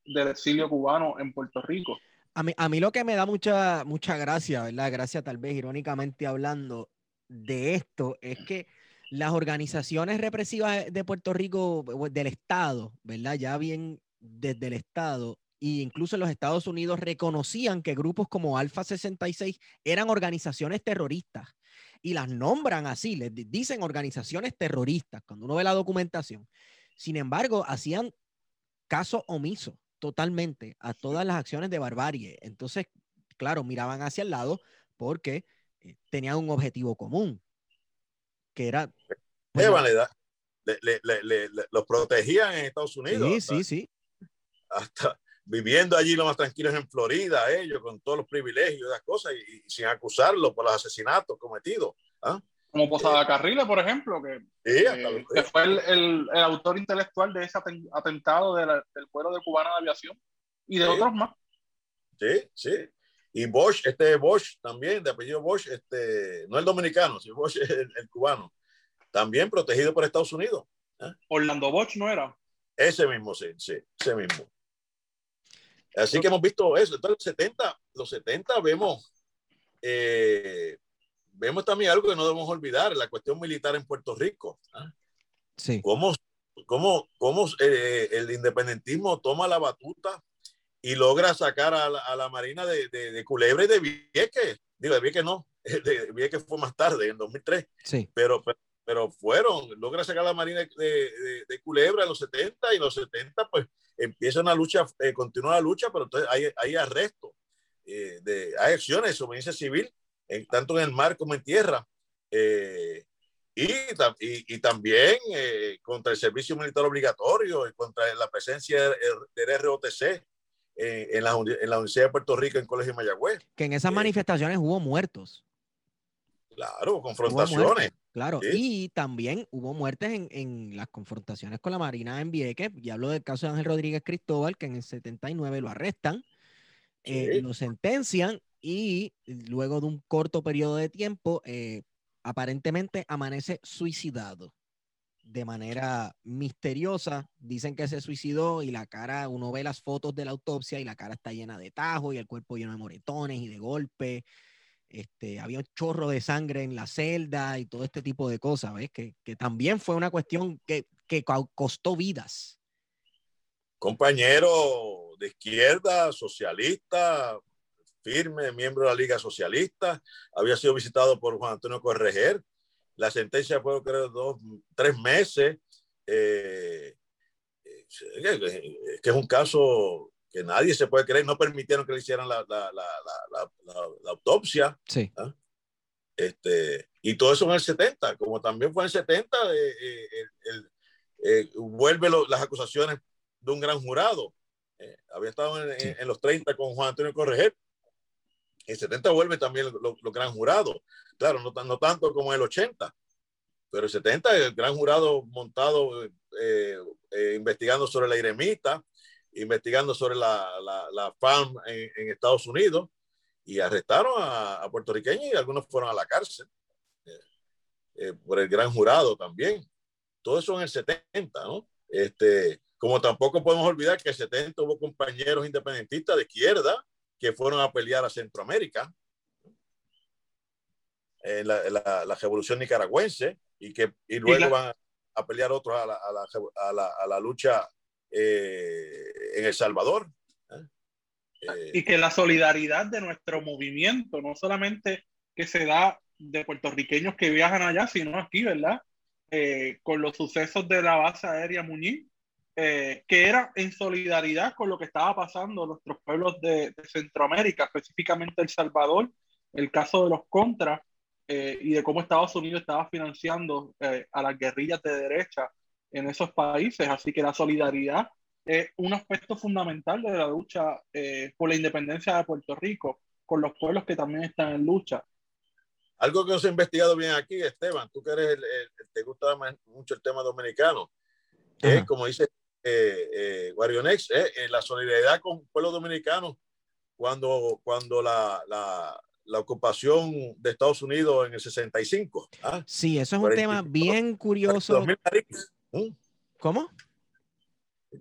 del exilio cubano en Puerto Rico. A mí, a mí lo que me da mucha, mucha gracia, ¿verdad? Gracia tal vez irónicamente hablando de esto, es que las organizaciones represivas de Puerto Rico, del Estado, ¿verdad? Ya bien desde el Estado, e incluso en los Estados Unidos reconocían que grupos como Alfa 66 eran organizaciones terroristas y las nombran así, les dicen organizaciones terroristas cuando uno ve la documentación. Sin embargo, hacían caso omiso totalmente a todas las acciones de barbarie. Entonces, claro, miraban hacia el lado porque eh, tenían un objetivo común, que era... Pues, los protegían en Estados Unidos. Sí, sí, sí. Hasta viviendo allí lo más tranquilos en Florida, ellos con todos los privilegios y esas cosas, y, sin acusarlos por los asesinatos cometidos. ¿ah? Como Posada Carrila, por ejemplo, que, fue el, autor intelectual de ese atentado del pueblo de Cubana de Aviación y de otros más. Sí, sí. Y Bosch, este Bosch también, de apellido Bosch, este, no el dominicano, sino Bosch el, cubano, también protegido por Estados Unidos. ¿eh? Orlando Bosch no era. Ese mismo, sí, sí, ese mismo. Así que hemos visto eso. Entonces, los 70, los 70 vemos eh, vemos también algo que no debemos olvidar, la cuestión militar en Puerto Rico. ¿ah? Sí. Cómo, cómo, cómo eh, el independentismo toma la batuta y logra sacar a la, Marina de, de, de, Culebra y de Vieques. Digo, de Vieques no, de Vieques fue más tarde, en 2003. Sí. Pero, pero, fueron, logra sacar a la Marina de, de, Culebra en los 70 y en los 70 pues empieza una lucha, eh, continúa la lucha, pero entonces hay, hay arrestos, eh, de, hay acciones de desobediencia civil tanto en el mar como en tierra. Eh, y, y, también eh, contra el servicio militar obligatorio y contra la presencia del, ROTC eh, en, la, en, la, Universidad de Puerto Rico en Colegio Mayagüez. Que en esas manifestaciones hubo muertos. Claro, confrontaciones. claro, y también hubo muertes en, en, las confrontaciones con la Marina en Vieques. Y hablo del caso de Ángel Rodríguez Cristóbal, que en el 79 lo arrestan, lo sentencian y luego de un corto periodo de tiempo, eh, aparentemente amanece suicidado de manera misteriosa. Dicen que se suicidó y la cara, uno ve las fotos de la autopsia y la cara está llena de tajos y el cuerpo lleno de moretones y de golpes. Este, había un chorro de sangre en la celda y todo este tipo de cosas, ¿ves? Que, que también fue una cuestión que, que costó vidas. Compañero de izquierda, socialista, firme, miembro de la Liga Socialista, había sido visitado por Juan Antonio Correger. La sentencia fue, creo, dos, tres meses. Eh, eh, que es un caso que nadie se puede creer, no permitieron que le hicieran la, la, la, la autopsia. Sí. ¿ah? Este, y todo eso en el 70, como también fue en el 70, eh, el, vuelve las acusaciones de un gran jurado. había estado en, en, los 30 con Juan Antonio Correger en 70 vuelve también los gran jurado. Claro, no, no, tanto como en el 80, pero en 70 el gran jurado montado eh, eh, investigando sobre la Iremita, investigando sobre la, la, la FAM en, Estados Unidos y arrestaron a, puertorriqueños y algunos fueron a la cárcel eh, por el gran jurado también. Todo eso en el 70, ¿no? Este, como tampoco podemos olvidar que en el 70 hubo compañeros independentistas de izquierda que fueron a pelear a Centroamérica, en la, la, revolución nicaragüense, y que y luego van a pelear otros a la, a la, a la lucha eh, en El Salvador. ¿eh? Eh, y que la solidaridad de nuestro movimiento, no solamente que se da de puertorriqueños que viajan allá, sino aquí, ¿verdad? con los sucesos de la base aérea Muñiz, eh, que era en solidaridad con lo que estaba pasando en nuestros pueblos de, Centroamérica, específicamente El Salvador, el caso de los contras eh, y de cómo Estados Unidos estaba financiando eh, a las guerrillas de derecha en esos países. Así que la solidaridad es un aspecto fundamental de la lucha por la independencia de Puerto Rico, con los pueblos que también están en lucha. algo que no se ha investigado bien aquí, Esteban, tú que eres el, te gusta mucho el tema dominicano, es como dice eh, eh, Guarionex, eh, la solidaridad con el pueblo dominicano cuando, cuando la, la, la, ocupación de Estados Unidos en el 65. ¿ah? Sí, eso es un tema bien curioso. ¿Cómo?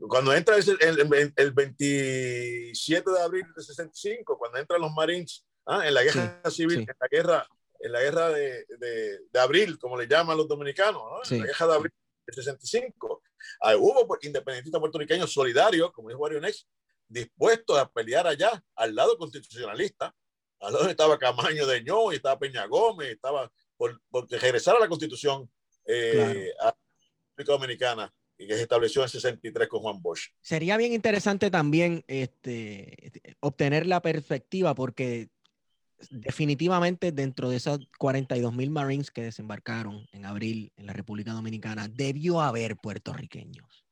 Cuando entra el, el, 27 de abril de 65, cuando entran los Marines ¿ah? en la guerra civil, en la guerra, en la guerra de, de, de, abril, como le llaman los dominicanos, en la guerra de abril de 65, ah, hubo independentistas puertorriqueños solidarios, como dijo Wario Nex, dispuestos a pelear allá, al lado constitucionalista, al lado estaba Camaño de Ño, estaba Peña Gómez, estaba por, porque regresar a la constitución eh, a República Dominicana y que se estableció en 63 con Juan Bosch. Sería bien interesante también este, obtener la perspectiva porque definitivamente dentro de esos 42 mil Marines que desembarcaron en abril en la República Dominicana, debió haber puertorriqueños.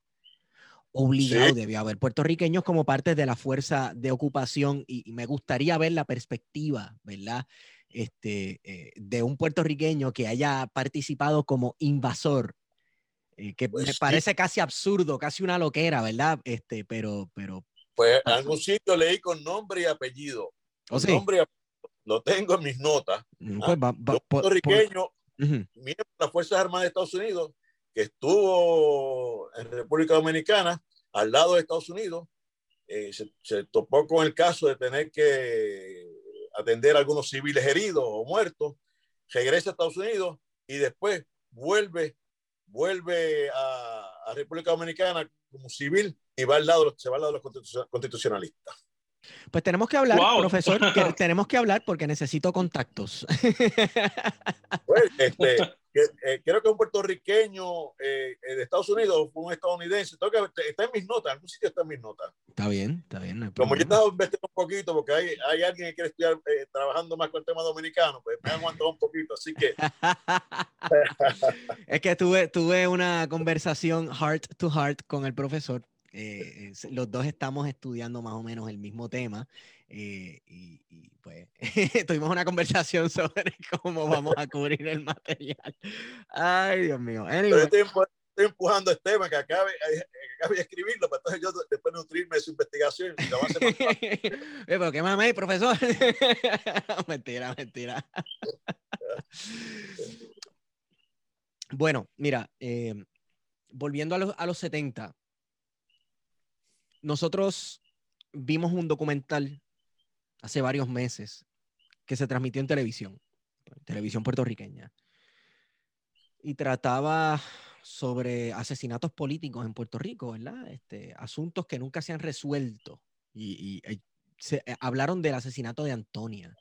Obligado debió haber puertorriqueños como parte de la fuerza de ocupación y, me gustaría ver la perspectiva, ¿verdad? Este, eh, de un puertorriqueño que haya participado como invasor eh, que me pues parece casi absurdo, casi una loquera, ¿verdad? Este, pero, pero. Pues en algún sitio leí con nombre y apellido. ¿O sí? Nombre y apellido. Lo tengo en mis notas. Mm, pues ah, puertorriqueño, miembro de las Fuerzas Armadas de Estados Unidos, que estuvo en República Dominicana, al lado de Estados Unidos, eh, se, se, topó con el caso de tener que atender a algunos civiles heridos o muertos, regresa a Estados Unidos y después vuelve vuelve a, República Dominicana como civil y va al lado, se va al lado de los constitucionalistas. Pues tenemos que hablar, profesor, tenemos que hablar porque necesito contactos. Pues, este, eh, creo que un puertorriqueño eh, de Estados Unidos, un estadounidense, está en mis notas, en algún sitio está en mis notas. Está bien, está bien. Como yo he estado investigando un poquito, porque hay, hay alguien que quiere estudiar eh, trabajando más con el tema dominicano, pues me han aguantado un poquito, así que. es que tuve, tuve una conversación heart to heart con el profesor. los dos estamos estudiando más o menos el mismo tema y, y, pues tuvimos una conversación sobre cómo vamos a cubrir el material. Ay, Dios mío. Anyway. Estoy, estoy, empujando a Esteban que acabe, eh, acabe de escribirlo, para entonces yo después nutrirme de su investigación. Y lo Pero qué mamey, profesor. mentira, mentira. bueno, mira, eh, volviendo a los, a los 70, nosotros vimos un documental hace varios meses que se transmitió en televisión, televisión puertorriqueña, y trataba sobre asesinatos políticos en Puerto Rico, ¿verdad? Este, asuntos que nunca se han resuelto. Y, eh, se, eh, hablaron del asesinato de Antonia,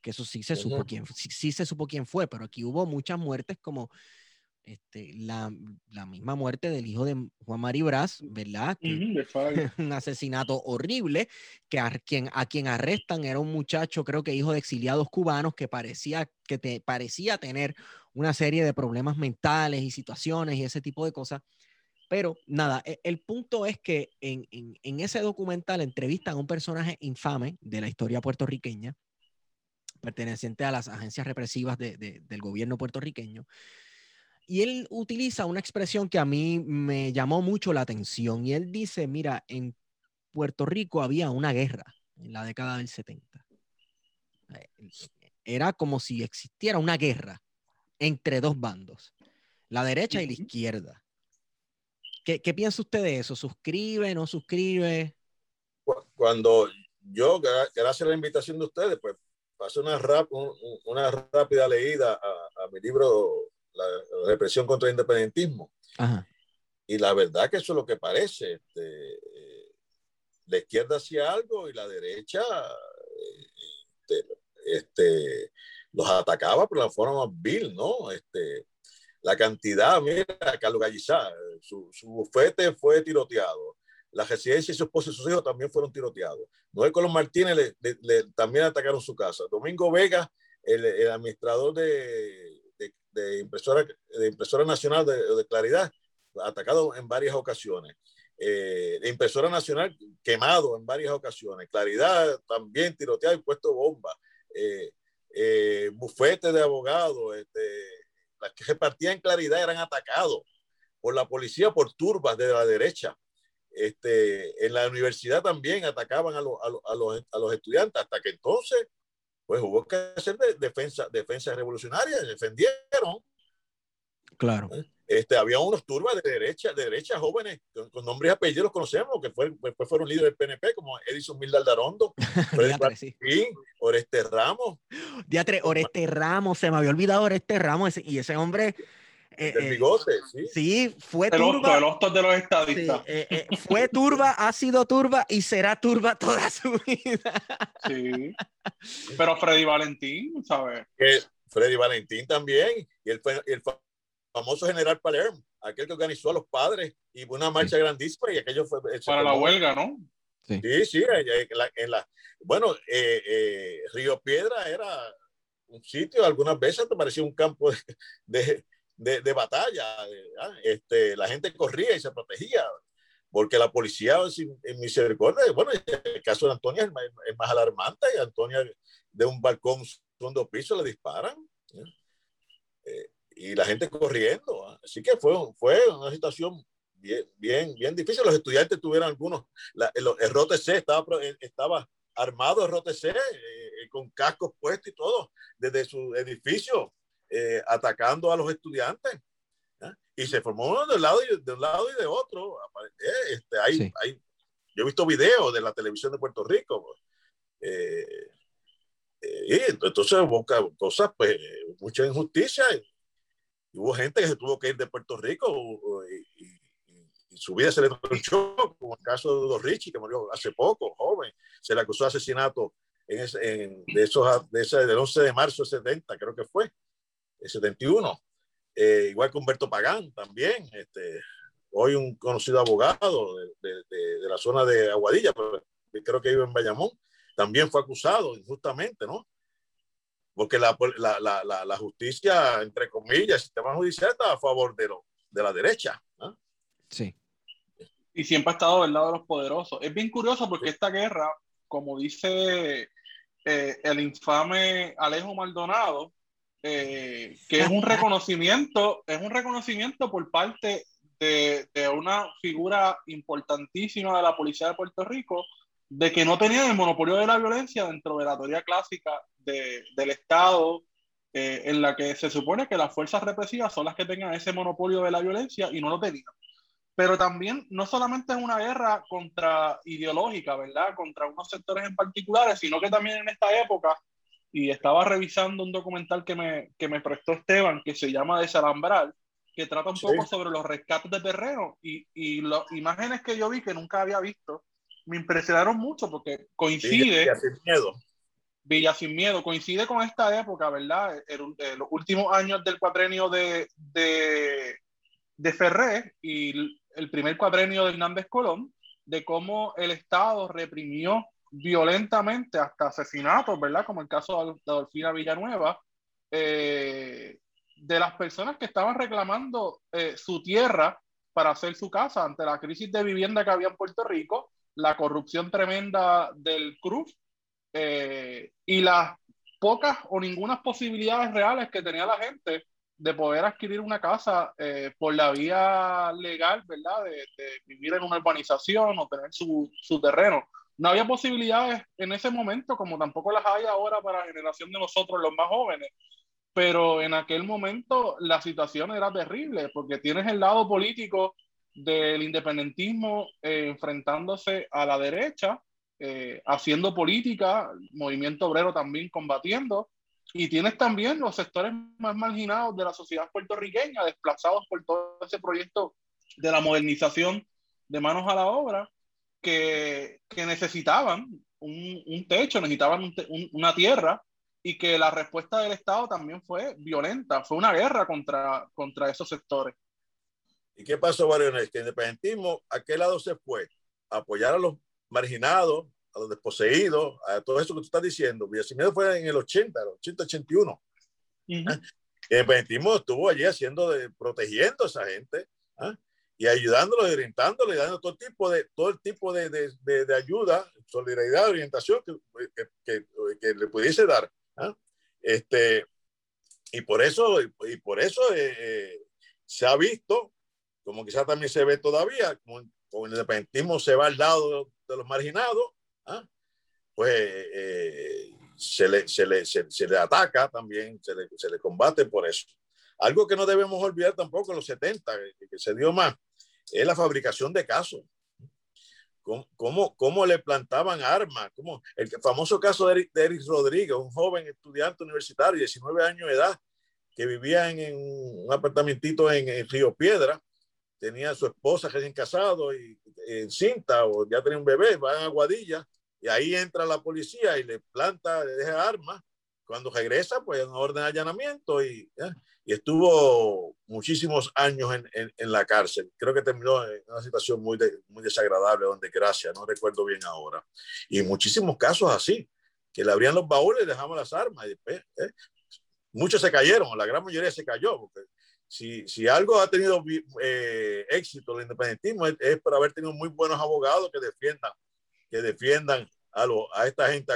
que eso sí se supo quién, sí se supo quién fue, pero aquí hubo muchas muertes como este, la, la, misma muerte del hijo de Juan Mari Brás, ¿verdad? un asesinato horrible, que a quien, a quien arrestan era un muchacho, creo que hijo de exiliados cubanos, que parecía, que te, parecía tener una serie de problemas mentales y situaciones y ese tipo de cosas. Pero nada, e, el, punto es que en, en, en, ese documental entrevistan a un personaje infame de la historia puertorriqueña, perteneciente a las agencias represivas de, de, del gobierno puertorriqueño, y él utiliza una expresión que a mí me llamó mucho la atención. Y él dice, mira, en Puerto Rico había una guerra en la década del 70. Eh, era como si existiera una guerra entre dos bandos, la derecha y la izquierda. ¿Qué, ¿Qué, piensa usted de eso? ¿Suscribe, no suscribe? Cuando yo, gracias a la invitación de ustedes, pues pasé una, una rápida leída a, a mi libro la represión contra el independentismo. Y la verdad que eso es lo que parece. Este, eh, la izquierda hacía algo y la derecha este, este, los atacaba por la forma más vil, ¿no? Este, la cantidad, mira, Carlos Gallizá, su, su bufete fue tiroteado. La residencia y su esposa y sus hijos también fueron tiroteados. Noel Colón Martínez le, también atacaron su casa. Domingo Vega, el administrador de, de impresora, de impresora nacional de, Claridad, atacado en varias ocasiones. Eh, de impresora nacional quemado en varias ocasiones. Claridad también tiroteado y puesto bomba. Eh, eh, bufetes de abogados, este, las que repartían claridad eran atacados por la policía por turbas de la derecha. Este, en la universidad también atacaban a, a, los, a los estudiantes, hasta que entonces pues hubo que hacer defensa, defensa revolucionaria, defendieron. Claro. ¿Eh? Este, había unos turbas de derecha, de derecha jóvenes, con, nombres y apellidos los conocemos, que fue, después fueron líderes del PNP, como Edison Milda Aldarondo, Oreste Ramos. Diatre, Oreste Ramos, se me había olvidado Oreste Ramos, y ese hombre eh, el eh, bigote, sí. Sí, fue turba. El de los estadistas. Eh, fue turba, ha sido turba y será turba toda su vida. Sí. Pero Freddy Valentín, ¿sabes? Freddy Valentín también. Y el, el famoso general Palermo, aquel que organizó a los padres y una marcha grandísima y aquello fue... Para la huelga, ¿no? Sí, sí, en la, bueno, Río Piedra era un sitio, algunas veces te parecía un campo de, de, de batalla. ¿ah? Este, la gente corría y se protegía, porque la policía, en misericordia, bueno, el caso de Antonia es más, alarmante, y Antonia de un balcón segundo piso le disparan. Eh, y la gente corriendo. ¿ah? Así que fue, fue una situación bien, bien, bien difícil. Los estudiantes tuvieron algunos, la, el, el, ROTC estaba, estaba armado, el ROTC, eh, eh, con cascos puestos y todo, desde su edificio eh, atacando a los estudiantes. Y se formó uno de un lado y de, un lado y de otro. Eh, este, hay, hay, yo he visto videos de la televisión de Puerto Rico. Eh, y entonces hubo cosas, pues, mucha injusticia. Y, hubo gente que se tuvo que ir de Puerto Rico y, su vida se le tronchó, como el caso de Don Richie, que murió hace poco, joven. Se le acusó de asesinato en, en de esos, de ese, del 11 de marzo de 70, creo que fue el 71. Eh, igual que Humberto Pagán también, este, hoy un conocido abogado de, de, la zona de Aguadilla, pero creo que vive en Bayamón, también fue acusado injustamente, ¿no? Porque la, la, la, la justicia, entre comillas, el sistema judicial está a favor de, lo, de la derecha. ¿no? Sí. Y siempre ha estado del lado de los poderosos. Es bien curioso porque esta guerra, como dice eh, el infame Alejo Maldonado, eh, que es un reconocimiento, es un reconocimiento por parte de, de, una figura importantísima de la policía de Puerto Rico, de que no tenían el monopolio de la violencia dentro de la teoría clásica de, del Estado, eh, en la que se supone que las fuerzas represivas son las que tengan ese monopolio de la violencia y no lo tenían. Pero también no solamente es una guerra contra ideológica, ¿verdad? Contra unos sectores en particulares, sino que también en esta época y estaba revisando un documental que me, que me prestó Esteban que se llama Desalambrar, que trata un poco sobre los rescates de terreno y, y las imágenes que yo vi que nunca había visto me impresionaron mucho porque coincide. Villa sin miedo. Villa sin miedo, coincide con esta época, ¿verdad? los últimos años del cuatrenio de, de, de Ferré y el primer cuatrenio de Hernández Colón, de cómo el Estado reprimió violentamente hasta asesinatos, ¿verdad? Como el caso de Adolfina Villanueva, eh, de las personas que estaban reclamando eh, su tierra para hacer su casa ante la crisis de vivienda que había en Puerto Rico, la corrupción tremenda del Cruz eh, y las pocas o ninguna posibilidades reales que tenía la gente de poder adquirir una casa por la vía legal, ¿verdad? De, de, vivir en una urbanización o tener su, su terreno no había posibilidades en ese momento, como tampoco las hay ahora para la generación de nosotros, los más jóvenes. Pero en aquel momento la situación era terrible, porque tienes el lado político del independentismo eh, enfrentándose a la derecha, eh, haciendo política, movimiento obrero también combatiendo, y tienes también los sectores más marginados de la sociedad puertorriqueña, desplazados por todo ese proyecto de la modernización de manos a la obra, que, necesitaban un, techo, necesitaban una tierra y que la respuesta del Estado también fue violenta, fue una guerra contra, contra esos sectores. ¿Y qué pasó, Variones? Que el independentismo, ¿a qué lado se fue? A apoyar a los marginados, a los desposeídos, a todo eso que tú estás diciendo. Villasimiedo fue en el 80, el 80, 81. El independentismo estuvo allí haciendo, de, protegiendo a esa gente. ¿ah? Y ayudándolo, orientándolo y dando todo tipo de, todo el tipo de, de, de ayuda, solidaridad, orientación que, que, que, le pudiese dar. ¿ah? Este, y por eso, y por eso eh, se ha visto, como quizás también se ve todavía, como, el independentismo se va al lado de, los marginados, ¿ah? pues eh, se, le, se, le, se, le, ataca también, se le, se le combate por eso. Algo que no debemos olvidar tampoco en los 70, que, se dio más, es la fabricación de casos. ¿Cómo, cómo, le plantaban armas? ¿Cómo? El famoso caso de Eric, Rodríguez, un joven estudiante universitario, 19 años de edad, que vivía en, un apartamentito en, Río Piedra, tenía a su esposa recién casado y en cinta o ya tenía un bebé, va a Aguadilla y ahí entra la policía y le planta, le deja armas. Cuando regresa, pues en orden de allanamiento y, y estuvo muchísimos años en, en, la cárcel. Creo que terminó en una situación muy, muy desagradable, donde gracias, no recuerdo bien ahora. Y muchísimos casos así, que le abrían los baúles y dejaban las armas. Y después, ¿eh? Muchos se cayeron, la gran mayoría se cayó, porque si, si algo ha tenido eh, éxito el independentismo es, por haber tenido muy buenos abogados que defiendan, que defiendan a, lo, a esta gente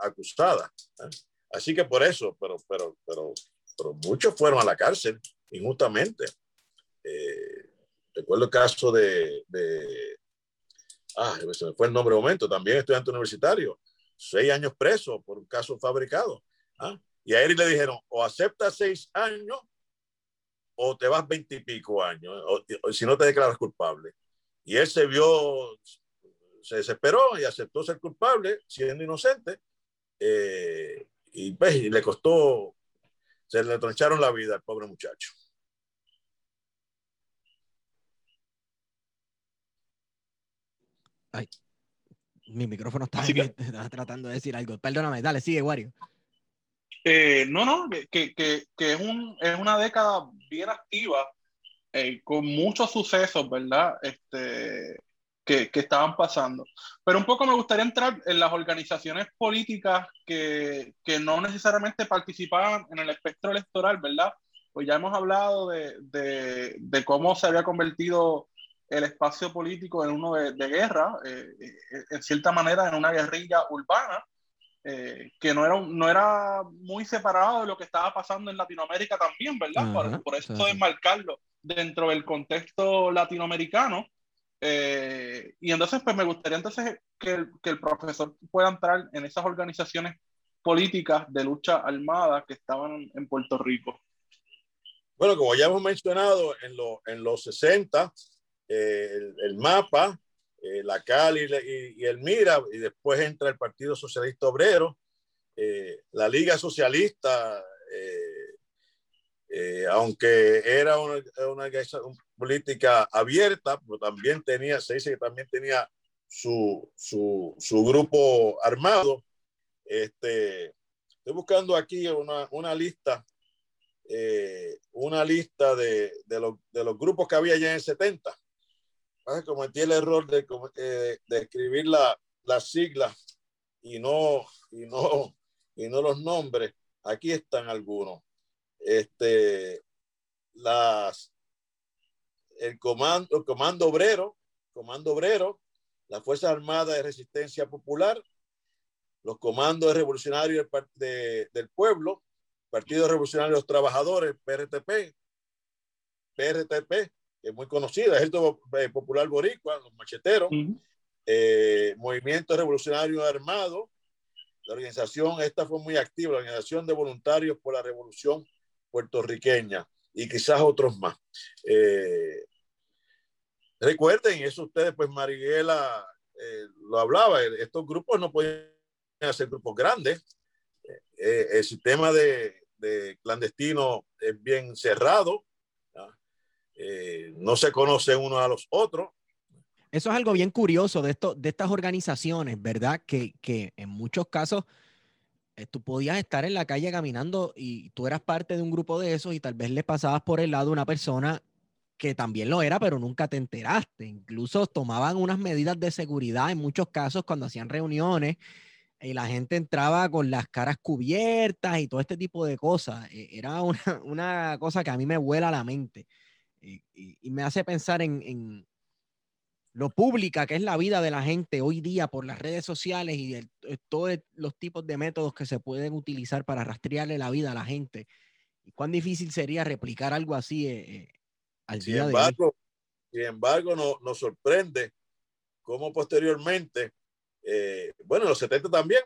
acusada. ¿eh? Así que por eso, pero, pero, pero pero muchos fueron a la cárcel injustamente. Eh, recuerdo el caso de, de, ah, se me fue el nombre de momento, también estudiante universitario, seis años preso por un caso fabricado. ¿ah? Y a él le dijeron, o aceptas seis años o te vas veintipico años, o, si no te declaras culpable. Y él se vio, se desesperó y aceptó ser culpable, siendo inocente, eh, y, pues, y le costó se le troncharon la vida al pobre muchacho. Ay, mi micrófono está, tratando de decir algo. Perdóname, dale, sigue, Wario. Eh, no, no, que, que, que, es, un, es una década bien activa, eh, con muchos sucesos, ¿verdad? Este, que, estaban pasando. Pero un poco me gustaría entrar en las organizaciones políticas que, que, no necesariamente participaban en el espectro electoral, ¿verdad? Pues ya hemos hablado de, de, de cómo se había convertido el espacio político en uno de, guerra, eh, eh, en cierta manera en una guerrilla urbana, eh, que no era, no era muy separado de lo que estaba pasando en Latinoamérica también, ¿verdad? por, por, eso desmarcarlo dentro del contexto latinoamericano. Eh, y entonces, pues me gustaría entonces que el, que el, profesor pueda entrar en esas organizaciones políticas de lucha armada que estaban en Puerto Rico. Bueno, como ya hemos mencionado, en, lo, en los 60, eh, el, el, MAPA, eh, la CAL y, y, el MIRA, y después entra el Partido Socialista Obrero, la Liga Socialista, aunque era una, una, política abierta, pero también tenía, se dice que también tenía su, su, grupo armado. Este, estoy buscando aquí una, una lista, eh, una lista de, de, lo, de, los grupos que había ya en el 70. Cometí el error de, eh, de escribir la, las siglas y no, y, no, y no los nombres. Aquí están algunos. Este, las, el comando, el comando obrero, comando obrero, las Fuerzas Armadas de Resistencia Popular, los comandos revolucionarios del pueblo, Partido Revolucionario de los Trabajadores, PRTP, PRTP, que es muy conocida, Ejército Popular Boricua, los macheteros, eh, Movimiento Revolucionario Armado, la organización, esta fue muy activa, la Organización de Voluntarios por la Revolución Puertorriqueña y quizás otros más. Eh, recuerden, eso ustedes, pues Mariela eh, lo hablaba, estos grupos no pueden ser grupos grandes. Eh, el sistema de, de, clandestino es bien cerrado, no se conocen unos a los otros. Eso es algo bien curioso de, esto, de estas organizaciones, ¿verdad? Que, que en muchos casos eh, tú podías estar en la calle caminando y tú eras parte de un grupo de esos y tal vez le pasabas por el lado una persona que también lo era, pero nunca te enteraste. Incluso tomaban unas medidas de seguridad en muchos casos cuando hacían reuniones y la gente entraba con las caras cubiertas y todo este tipo de cosas. E, era una, una cosa que a mí me vuela la mente y, y, me hace pensar en, en, lo pública que es la vida de la gente hoy día por las redes sociales y todos los tipos de métodos que se pueden utilizar para rastrearle la vida a la gente. ¿Y cuán difícil sería replicar algo así eh, al sin día embargo, de hoy? Sin embargo, no, nos sorprende cómo posteriormente, bueno, en los 70 también,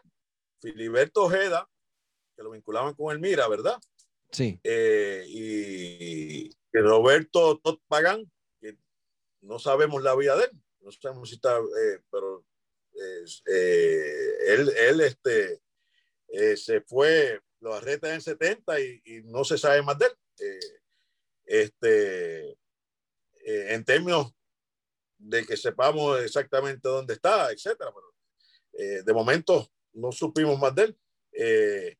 Filiberto Ojeda, que lo vinculaban con el Mira, ¿verdad? Sí. y Roberto Tot Pagán, no sabemos la vida de él, no sabemos si está, eh, pero eh, él, él este, eh, se fue, lo arrestan en 70 y, no se sabe más de él. este, en términos de que sepamos exactamente dónde está, etcétera, pero de momento no supimos más de él.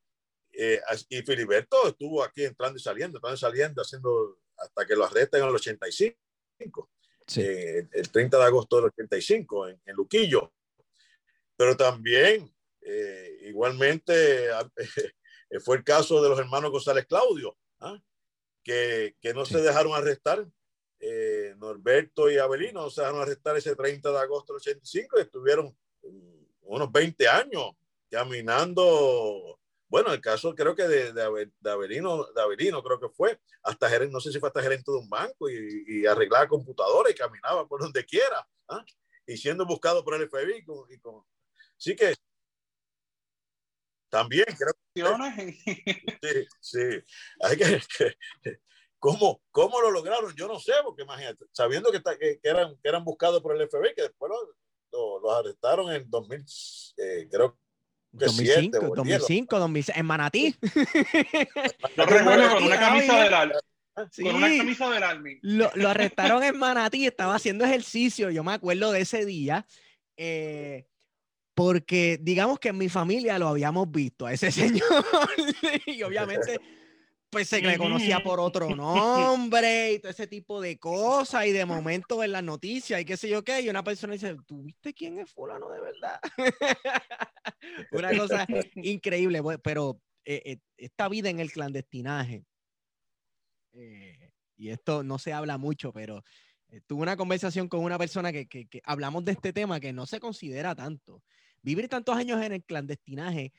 y Filiberto estuvo aquí entrando y saliendo, entrando y saliendo, haciendo hasta que lo arrestan en el 85, eh, el 30 de agosto del 85, en, en Luquillo. Pero también, eh, igualmente, fue el caso de los hermanos González Claudio, ¿ah? que, que, no sí. se dejaron arrestar. Eh, Norberto y Abelino no se dejaron arrestar ese 30 de agosto del 85 y estuvieron unos 20 años caminando bueno, el caso creo que de, de, de, Avelino, de Avelino creo que fue, hasta gerente, no sé si fue hasta gerente de un banco y, y arreglaba computadoras y caminaba por donde quiera, ¿ah? y siendo buscado por el FBI. Con, y con... Sí que también creo que... Sí, sí. Hay que, que, ¿cómo, ¿Cómo lo lograron? Yo no sé, porque imagínate, sabiendo que, que, que eran, que eran buscados por el FBI, que después los lo, lo arrestaron en 2000, eh, creo 2005, 2005, 2006, en Manatí. Lo recuerdo con una camisa del. Sí, con una camisa del. Lo, lo, arrestaron en Manatí, estaba haciendo ejercicio, yo me acuerdo de ese día, eh, porque digamos que en mi familia lo habíamos visto a ese señor y obviamente pues se le conocía por otro nombre y todo ese tipo de cosas y de momento en las noticias y qué sé yo qué, y una persona dice, ¿tú viste quién es fulano de verdad? una cosa increíble, pero eh, eh, esta vida en el clandestinaje, eh, y esto no se habla mucho, pero eh, tuve una conversación con una persona que, que, que hablamos de este tema que no se considera tanto. Vivir tantos años en el clandestinaje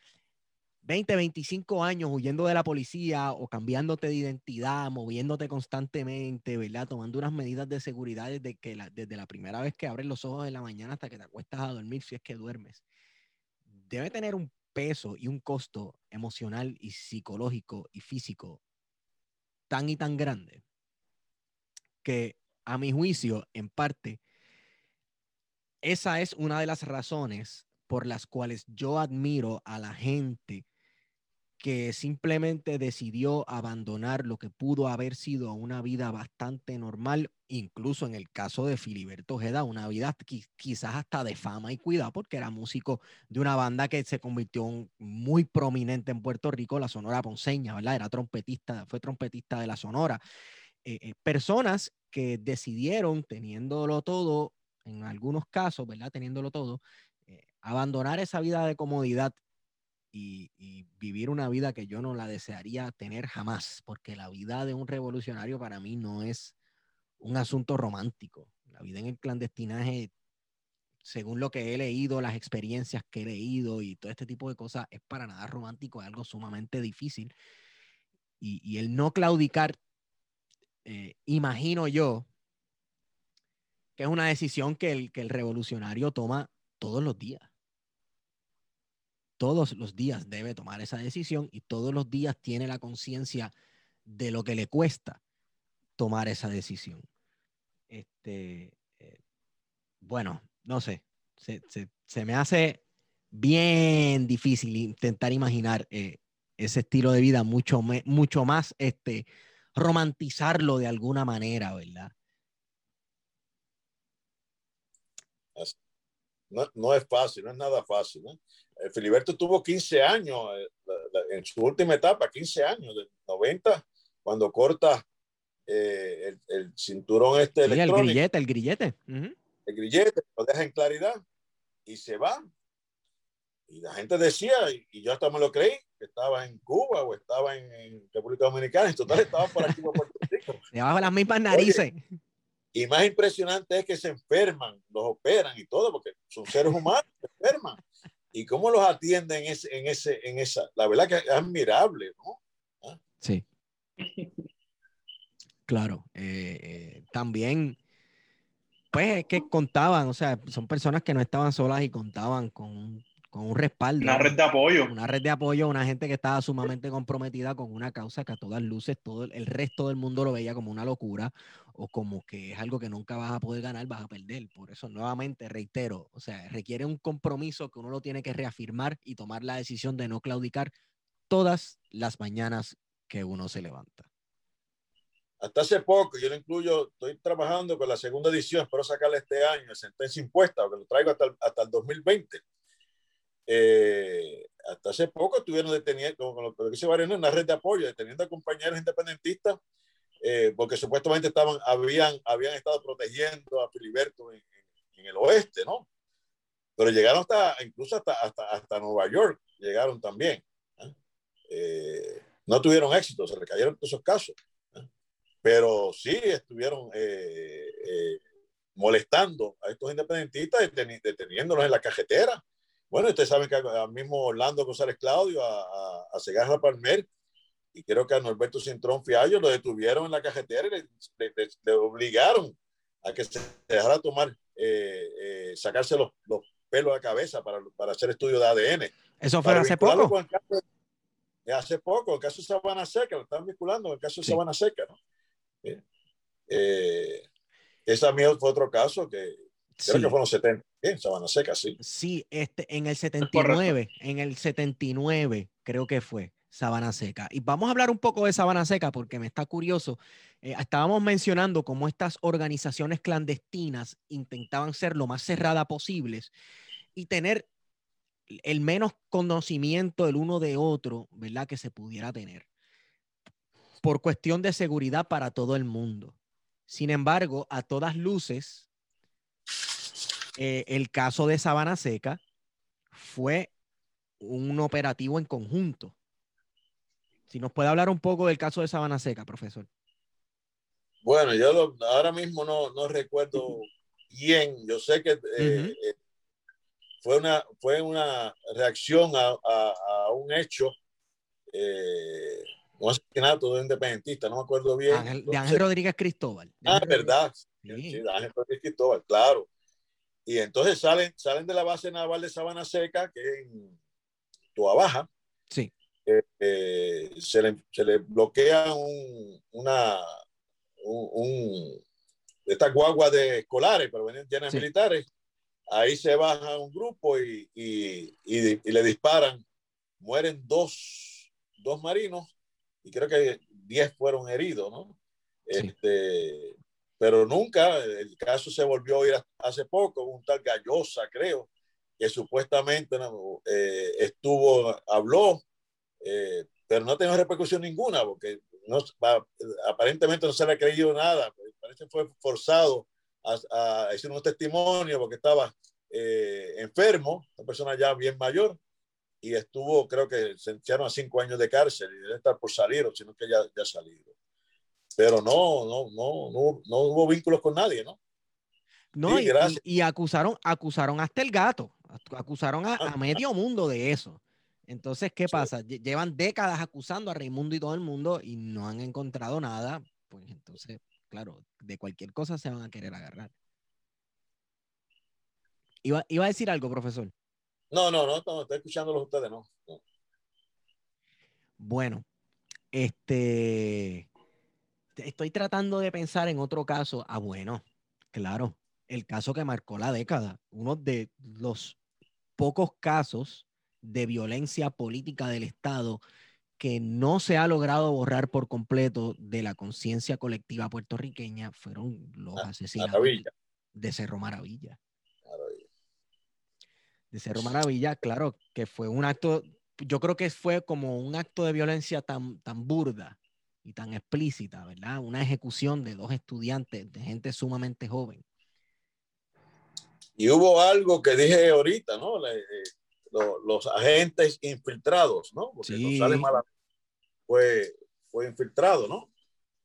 20, 25 años huyendo de la policía o cambiándote de identidad, moviéndote constantemente, ¿verdad? Tomando unas medidas de seguridad desde, que la, desde la primera vez que abres los ojos de la mañana hasta que te acuestas a dormir, si es que duermes. Debe tener un peso y un costo emocional y psicológico y físico tan y tan grande que a mi juicio, en parte, esa es una de las razones por las cuales yo admiro a la gente que simplemente decidió abandonar lo que pudo haber sido una vida bastante normal, incluso en el caso de Filiberto Ojeda, una vida quizás hasta de fama y cuidado, porque era músico de una banda que se convirtió muy prominente en Puerto Rico, la Sonora Ponceña, ¿verdad? Era trompetista, fue trompetista de la Sonora. Eh, eh, personas que decidieron, teniéndolo todo, en algunos casos, ¿verdad? Teniéndolo todo, eh, abandonar esa vida de comodidad y, vivir una vida que yo no la desearía tener jamás, porque la vida de un revolucionario para mí no es un asunto romántico. La vida en el clandestinaje, según lo que he leído, las experiencias que he leído y todo este tipo de cosas, es para nada romántico, es algo sumamente difícil. Y, y el no claudicar, eh, imagino yo, que es una decisión que el, que el revolucionario toma todos los días todos los días debe tomar esa decisión y todos los días tiene la conciencia de lo que le cuesta tomar esa decisión. Este, eh, bueno, no sé, se, me hace bien difícil intentar imaginar eh, ese estilo de vida mucho, mucho más este, romantizarlo de alguna manera, ¿verdad? No, no, es fácil, no es nada fácil. Eh, Filiberto tuvo 15 años eh, en su última etapa, 15 años, de 90, cuando corta eh, el, el, cinturón este sí, el grillete, el grillete. Uh -huh. El grillete, lo deja en claridad y se va. Y la gente decía, y yo hasta me lo creí, que estaba en Cuba o estaba en, en República Dominicana, en total estaba por aquí por Puerto Rico. Debajo las mismas narices. Oye, y más impresionante es que se enferman, los operan y todo, porque son seres humanos, se enferman. Y cómo los atienden en, ese, en, ese, en esa, la verdad que es admirable, ¿no? ¿Ah? Sí. Claro, eh, eh, también, pues es que contaban, o sea, son personas que no estaban solas y contaban con, con un respaldo. Una red de apoyo. Una red de apoyo, una gente que estaba sumamente comprometida con una causa que a todas luces todo el resto del mundo lo veía como una locura o como que es algo que nunca vas a poder ganar, vas a perder. Por eso, nuevamente, reitero, o sea, requiere un compromiso que uno lo tiene que reafirmar y tomar la decisión de no claudicar todas las mañanas que uno se levanta. Hasta hace poco, yo lo incluyo, estoy trabajando con la segunda edición, espero sacarle este año, sentencia impuesta, que lo traigo hasta el, hasta el 2020 eh, hasta hace poco estuvieron deteniendo, como lo que dice en una red de apoyo, deteniendo a compañeros independentistas, eh, porque supuestamente estaban, habían, habían estado protegiendo a Filiberto en, el oeste, ¿no? Pero llegaron hasta, incluso hasta, hasta, hasta Nueva York, llegaron también. ¿eh? no tuvieron éxito, se le cayeron todos esos casos. Pero sí estuvieron molestando a estos independentistas, deteniéndolos en la cajetera bueno, ustedes saben que al mismo Orlando González Claudio, a, a, Segarra Palmer, y creo que a Norberto Cintrón Fiallo lo detuvieron en la cajetera y le, obligaron a que se dejara tomar, eh, eh, sacarse los, los, pelos de la cabeza para, para hacer estudio de ADN. ¿Eso fue hace poco? hace poco, el caso de Sabana Seca, lo están vinculando, el caso de Sabana Seca, ¿no? Eh, ese también fue otro caso que creo que fue en los 70. En Sabana Seca, sí. Sí, este, en el 79, en el 79 creo que fue Sabana Seca. Y vamos a hablar un poco de Sabana Seca porque me está curioso. Eh, estábamos mencionando cómo estas organizaciones clandestinas intentaban ser lo más cerrada posibles y tener el menos conocimiento el uno de otro, ¿verdad? Que se pudiera tener. Por cuestión de seguridad para todo el mundo. Sin embargo, a todas luces, eh, el caso de Sabana Seca fue un operativo en conjunto. Si nos puede hablar un poco del caso de Sabana Seca, profesor. Bueno, yo ahora mismo no, no, recuerdo bien. Yo sé que eh, eh, fue, una, fue una reacción a, a, un hecho, eh, un asesinato de un independentista, no me acuerdo bien. de Ángel Rodríguez Cristóbal. Ah, verdad. Sí. de Ángel Rodríguez Cristóbal, claro. Y entonces salen, salen de la base naval de Sabana Seca, que es en Tua Baja. Sí. Eh, eh, se, le, se, le, bloquea un, una, un, estas guaguas de escolares, pero venían llenas militares. Ahí se baja un grupo y, y, y, le disparan. Mueren dos, dos marinos y creo que diez fueron heridos, ¿no? Sí. Este, pero nunca, el caso se volvió a oír hace poco, un tal Gallosa, creo, que supuestamente eh, estuvo, habló, eh, pero no tenía repercusión ninguna, porque no, aparentemente no se le ha creído nada, parece que fue forzado a, a decir un testimonio porque estaba eh, enfermo, una persona ya bien mayor, y estuvo, creo que se echaron a cinco años de cárcel y debe estar por salir, o sino que ya, ya ha salido pero no, no, no, no, no hubo vínculos con nadie, ¿no? No, y, y, acusaron, acusaron hasta el gato, acusaron a, ah, medio mundo de eso. Entonces, ¿qué pasa? Llevan décadas acusando a Raimundo y todo el mundo y no han encontrado nada. Pues entonces, claro, de cualquier cosa se van a querer agarrar. Iba, iba a decir algo, profesor. No, no, no, no estoy escuchándolos ustedes, no. Bueno, este, estoy tratando de pensar en otro caso. Ah, bueno, claro, el caso que marcó la década, uno de los pocos casos de violencia política del Estado que no se ha logrado borrar por completo de la conciencia colectiva puertorriqueña fueron los ah, asesinatos de Cerro Maravilla. De Cerro Maravilla, claro, que fue un acto, yo creo que fue como un acto de violencia tan, tan burda y tan explícita, ¿verdad? Una ejecución de dos estudiantes, de gente sumamente joven. Y hubo algo que dije ahorita, ¿no? Eh, los, agentes infiltrados, ¿no? Porque sí. González Mala fue, fue infiltrado, ¿no?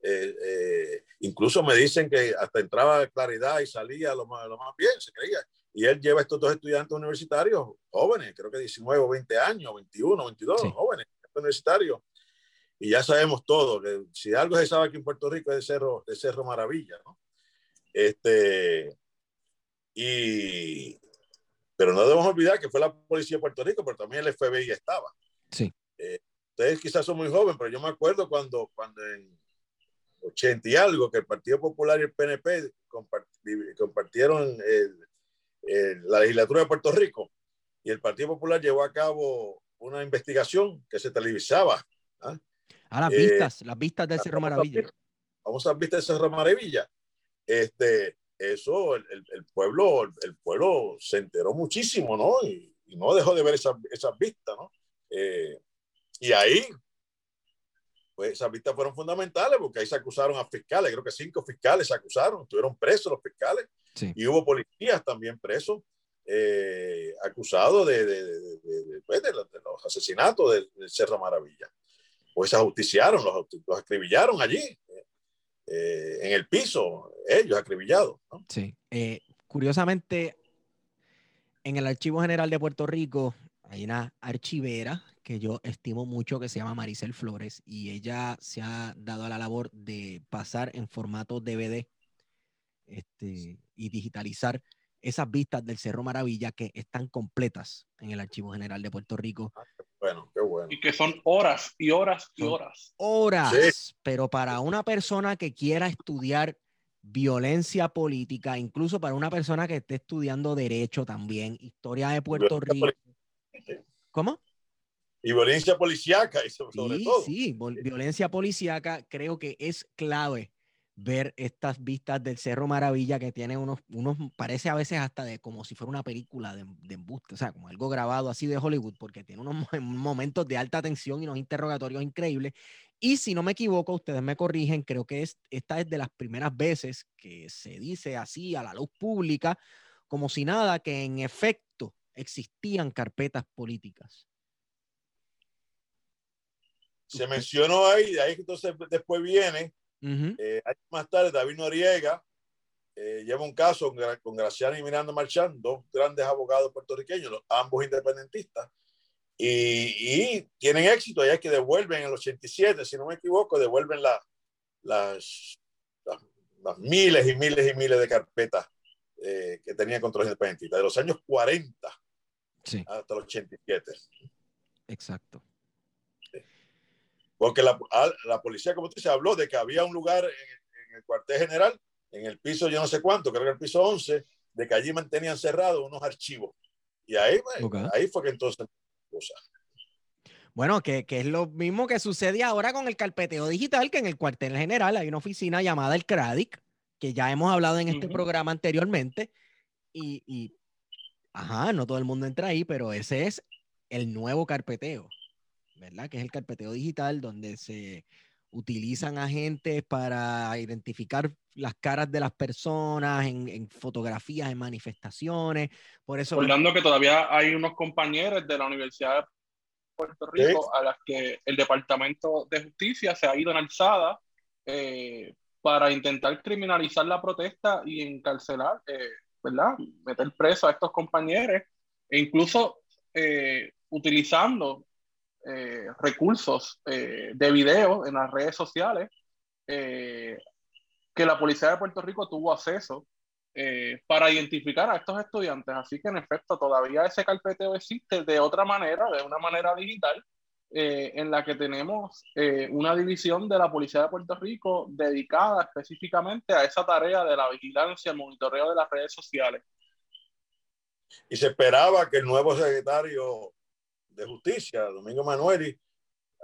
Eh, eh, incluso me dicen que hasta entraba claridad y salía lo más, lo más bien, se creía. Y él lleva a estos dos estudiantes universitarios jóvenes, creo que 19 o 20 años, 21, 22, jóvenes universitarios. Y ya sabemos todo, que si algo se sabe aquí en Puerto Rico es de Cerro, de Cerro Maravilla, ¿no? Este, y, pero no debemos olvidar que fue la policía de Puerto Rico, pero también el FBI estaba. Sí. Eh, ustedes quizás son muy jóvenes, pero yo me acuerdo cuando, cuando en 80 y algo, que el Partido Popular y el PNP compartieron la legislatura de Puerto Rico y el Partido Popular llevó a cabo una investigación que se televisaba. ¿ah? Las eh, vistas, las vistas del Cerro Maravilla. Vamos a vistas del Cerro Maravilla. Este, eso, el, el, pueblo, el, pueblo se enteró muchísimo, ¿no? Y, no dejó de ver esas, esas vistas, ¿no? Eh, y ahí pues esas vistas fueron fundamentales porque ahí se acusaron a fiscales, creo que cinco fiscales se acusaron, estuvieron presos los fiscales y hubo policías también presos, eh, acusados de, de, pues, los asesinatos del, Cerro Maravilla. Pues se ajusticiaron, los, los acribillaron allí, eh, en el piso, ellos acribillados. Sí, eh, curiosamente, en el Archivo General de Puerto Rico hay una archivera que yo estimo mucho que se llama Maricel Flores y ella se ha dado a la labor de pasar en formato DVD este, y digitalizar esas vistas del Cerro Maravilla que están completas en el Archivo General de Puerto Rico. Bueno, qué bueno. Y que son horas y horas y horas. Horas, pero para una persona que quiera estudiar violencia política, incluso para una persona que esté estudiando derecho también, historia de Puerto Rico. ¿Cómo? y violencia policíaca sobre, sí, todo. Sí, violencia policíaca creo que es clave ver estas vistas del Cerro Maravilla que tiene unos, unos parece a veces hasta de como si fuera una película de, de embuste, o sea, como algo grabado así de Hollywood, porque tiene unos momentos de alta tensión y unos interrogatorios increíbles. Y si no me equivoco, ustedes me corrigen, creo que es, esta es de las primeras veces que se dice así a la luz pública, como si nada, que en efecto existían carpetas políticas se mencionó ahí, de ahí entonces después viene, eh, más tarde David Noriega eh, lleva un caso con, Graciano y Miranda Marchán, dos grandes abogados puertorriqueños, ambos independentistas, y, tienen éxito, ya que devuelven en el 87, si no me equivoco, devuelven las, las, miles y miles y miles de carpetas eh, que tenían contra los independentistas, de los años 40 hasta los 87. Exacto. Porque la, la policía, como tú dices, habló de que había un lugar en, el cuartel general, en el piso yo no sé cuánto, creo que el piso 11, de que allí mantenían cerrados unos archivos. Y ahí, ahí fue que entonces... Bueno, que, que, es lo mismo que sucede ahora con el carpeteo digital, que en el cuartel general hay una oficina llamada el CRADIC, que ya hemos hablado en este programa anteriormente, y, y, ajá, no todo el mundo entra ahí, pero ese es el nuevo carpeteo. ¿Verdad? Que es el carpeteo digital, donde se utilizan agentes para identificar las caras de las personas en, fotografías, en manifestaciones. Por eso. Recordando que todavía hay unos compañeros de la Universidad de Puerto Rico a las que el Departamento de Justicia se ha ido en alzada eh, para intentar criminalizar la protesta y encarcelar, eh, ¿verdad? Meter preso a estos compañeros e incluso eh, utilizando eh, recursos eh, de video en las redes sociales eh, que la Policía de Puerto Rico tuvo acceso para identificar a estos estudiantes. Así que en efecto todavía ese carpeteo existe de otra manera, de una manera digital, en la que tenemos una división de la Policía de Puerto Rico dedicada específicamente a esa tarea de la vigilancia, el monitoreo de las redes sociales. Y se esperaba que el nuevo secretario de Justicia, Domingo Manueli,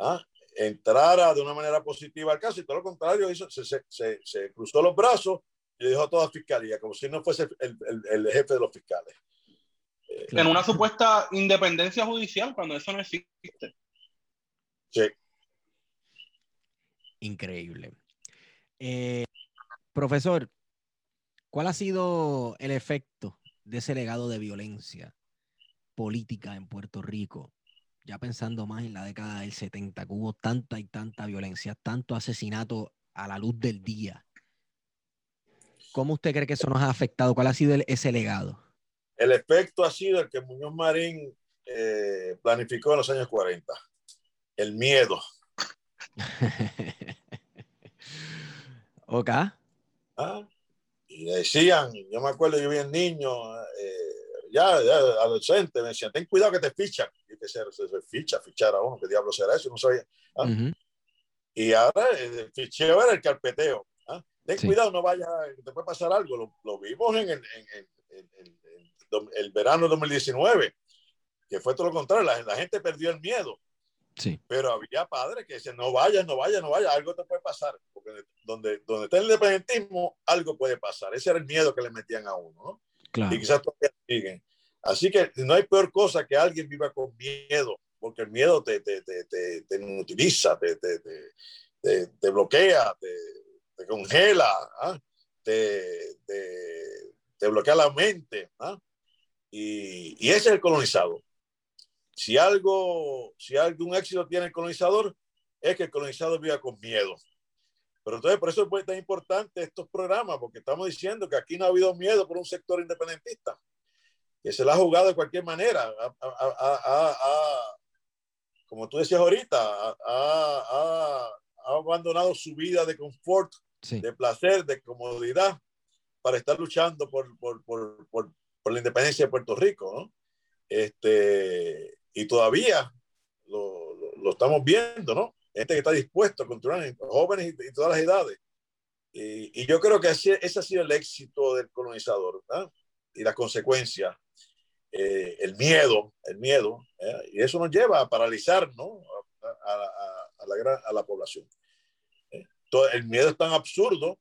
¿ah? entrara de una manera positiva al caso y todo lo contrario, hizo, se, se, se, cruzó los brazos y dijo a toda fiscalía, como si no fuese el, el, el jefe de los fiscales. En una supuesta independencia judicial, cuando eso no existe. Sí. Increíble. Eh, profesor, ¿cuál ha sido el efecto de ese legado de violencia política en Puerto Rico ya pensando más en la década del 70, que hubo tanta y tanta violencia, tanto asesinato a la luz del día. ¿Cómo usted cree que eso nos ha afectado? ¿Cuál ha sido ese legado? El efecto ha sido el que Muñoz Marín eh, planificó en los años 40. El miedo. ok. ¿Ah? Y decían, yo me acuerdo, yo vi un niño, eh, ya, adolescente, me decían, ten cuidado que te fichan. Y que se, se, ficha, fichar a uno, ¿qué diablo será eso? No sabía. ¿ah? Y ahora el ficheo era el carpeteo. ¿ah? Ten cuidado, no vaya, te puede pasar algo. Lo, lo vimos en el, en, en, el verano de 2019, que fue todo lo contrario, la, la gente perdió el miedo. Sí. Pero había padres que decían, no vayas, no vayas, no vayas, algo te puede pasar. Porque donde, donde está el independentismo, algo puede pasar. Ese era el miedo que le metían a uno. ¿no? Y quizás todavía siguen. Así que no hay peor cosa que alguien viva con miedo, porque el miedo te, te, te, te, te inutiliza, te, te, bloquea, te, congela, ¿ah? te, bloquea la mente. ¿ah? Y, y, ese es el colonizado. Si algo, si algún éxito tiene el colonizador, es que el colonizador viva con miedo. Pero entonces, por eso es tan importante estos programas, porque estamos diciendo que aquí no ha habido miedo por un sector independentista, que se la ha jugado de cualquier manera. como tú decías ahorita, ha, abandonado su vida de confort, sí. de placer, de comodidad, para estar luchando por, por, por, por por la independencia de Puerto Rico, ¿no? Este, y todavía lo, lo, lo, estamos viendo, ¿no? Gente que está dispuesto a continuar, jóvenes y, y todas las edades. Y, y, yo creo que ese ha sido el éxito del colonizador, ¿no? Y las consecuencias, eh, el miedo, el miedo, ¿eh? y eso nos lleva a paralizar, ¿no? A, a, a, la, gran, a la población. ¿eh? Todo, el miedo es tan absurdo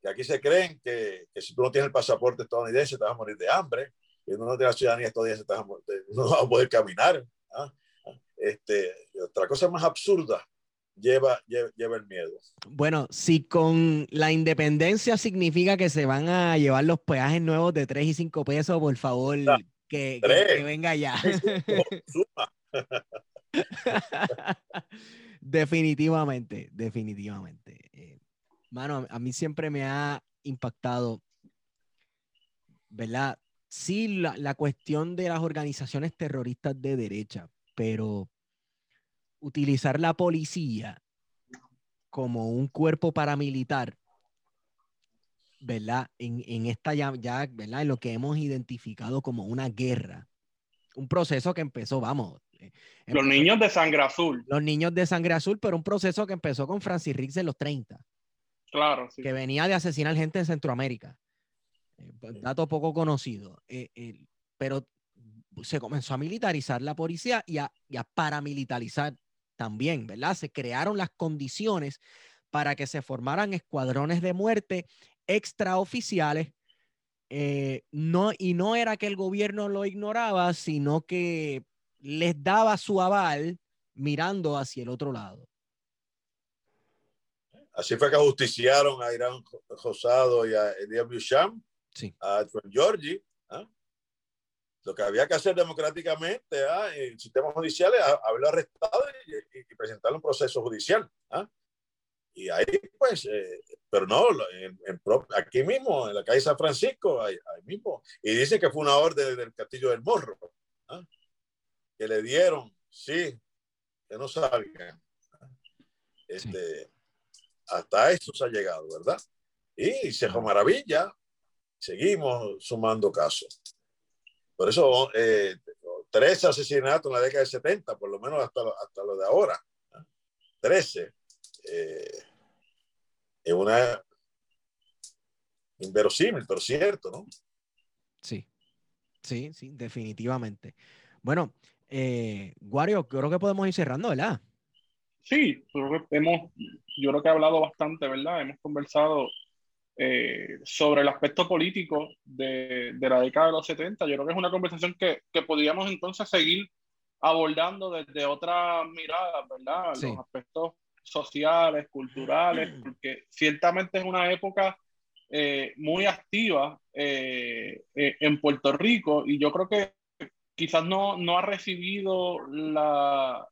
que aquí se creen que, que, si tú no tienes el pasaporte estadounidense te vas a morir de hambre, y uno no tiene la ciudadanía estadounidense te vas a morir, no vas a poder caminar. ¿ah? Este, otra cosa más absurda lleva, lleva, lleva, el miedo. Bueno, si con la independencia significa que se van a llevar los peajes nuevos de 3 y 5 pesos, por favor, ah, que, que, que, venga ya. definitivamente, definitivamente. Eh, mano, a mí siempre me ha impactado, ¿verdad? Sí, la, la, cuestión de las organizaciones terroristas de derecha, pero utilizar la policía como un cuerpo paramilitar, ¿verdad? En, en esta ya, ya, ¿verdad? En lo que hemos identificado como una guerra. Un proceso que empezó, vamos. Eh, los niños de sangre azul. Los niños de sangre azul, pero un proceso que empezó con Francis Riggs en los 30. Claro. Sí. Que venía de asesinar gente en Centroamérica. Eh, pues, dato poco conocido. Eh, pero se comenzó a militarizar la policía y a, y a, paramilitarizar también, ¿verdad? Se crearon las condiciones para que se formaran escuadrones de muerte extraoficiales. Eh, no, y no era que el gobierno lo ignoraba, sino que les daba su aval mirando hacia el otro lado. Así fue que justiciaron a Irán Rosado y a Beauchamp, sí. a John Georgie. ¿Ah? Lo que había que hacer democráticamente ¿ah? en el sistema judicial es haberlo arrestado y, y presentarle un proceso judicial. ¿ah? Y ahí, pues, eh, pero no, en, en, aquí mismo, en la calle San Francisco, ahí, ahí, mismo. Y dice que fue una orden del Castillo del Morro, que le dieron, sí, que no salgan. Este, sí hasta eso se ha llegado, ¿verdad? Y se fue maravilla, seguimos sumando casos. Por eso, eh, 13 asesinatos en la década del 70, por lo menos hasta, hasta lo de ahora. ¿no? 13. Eh, es una inverosímil, pero cierto, ¿no? Sí, sí, sí, definitivamente. Bueno, eh, Wario, creo que podemos ir cerrando, ¿verdad? Sí, hemos, yo creo que he hablado bastante, ¿verdad? Hemos conversado eh, sobre el aspecto político de, de, la década de los 70. Yo creo que es una conversación que, que podríamos entonces seguir abordando desde otras miradas, ¿verdad? Sí. Los aspectos sociales, culturales, porque ciertamente es una época eh, muy activa eh, en Puerto Rico y yo creo que quizás no, no ha recibido la,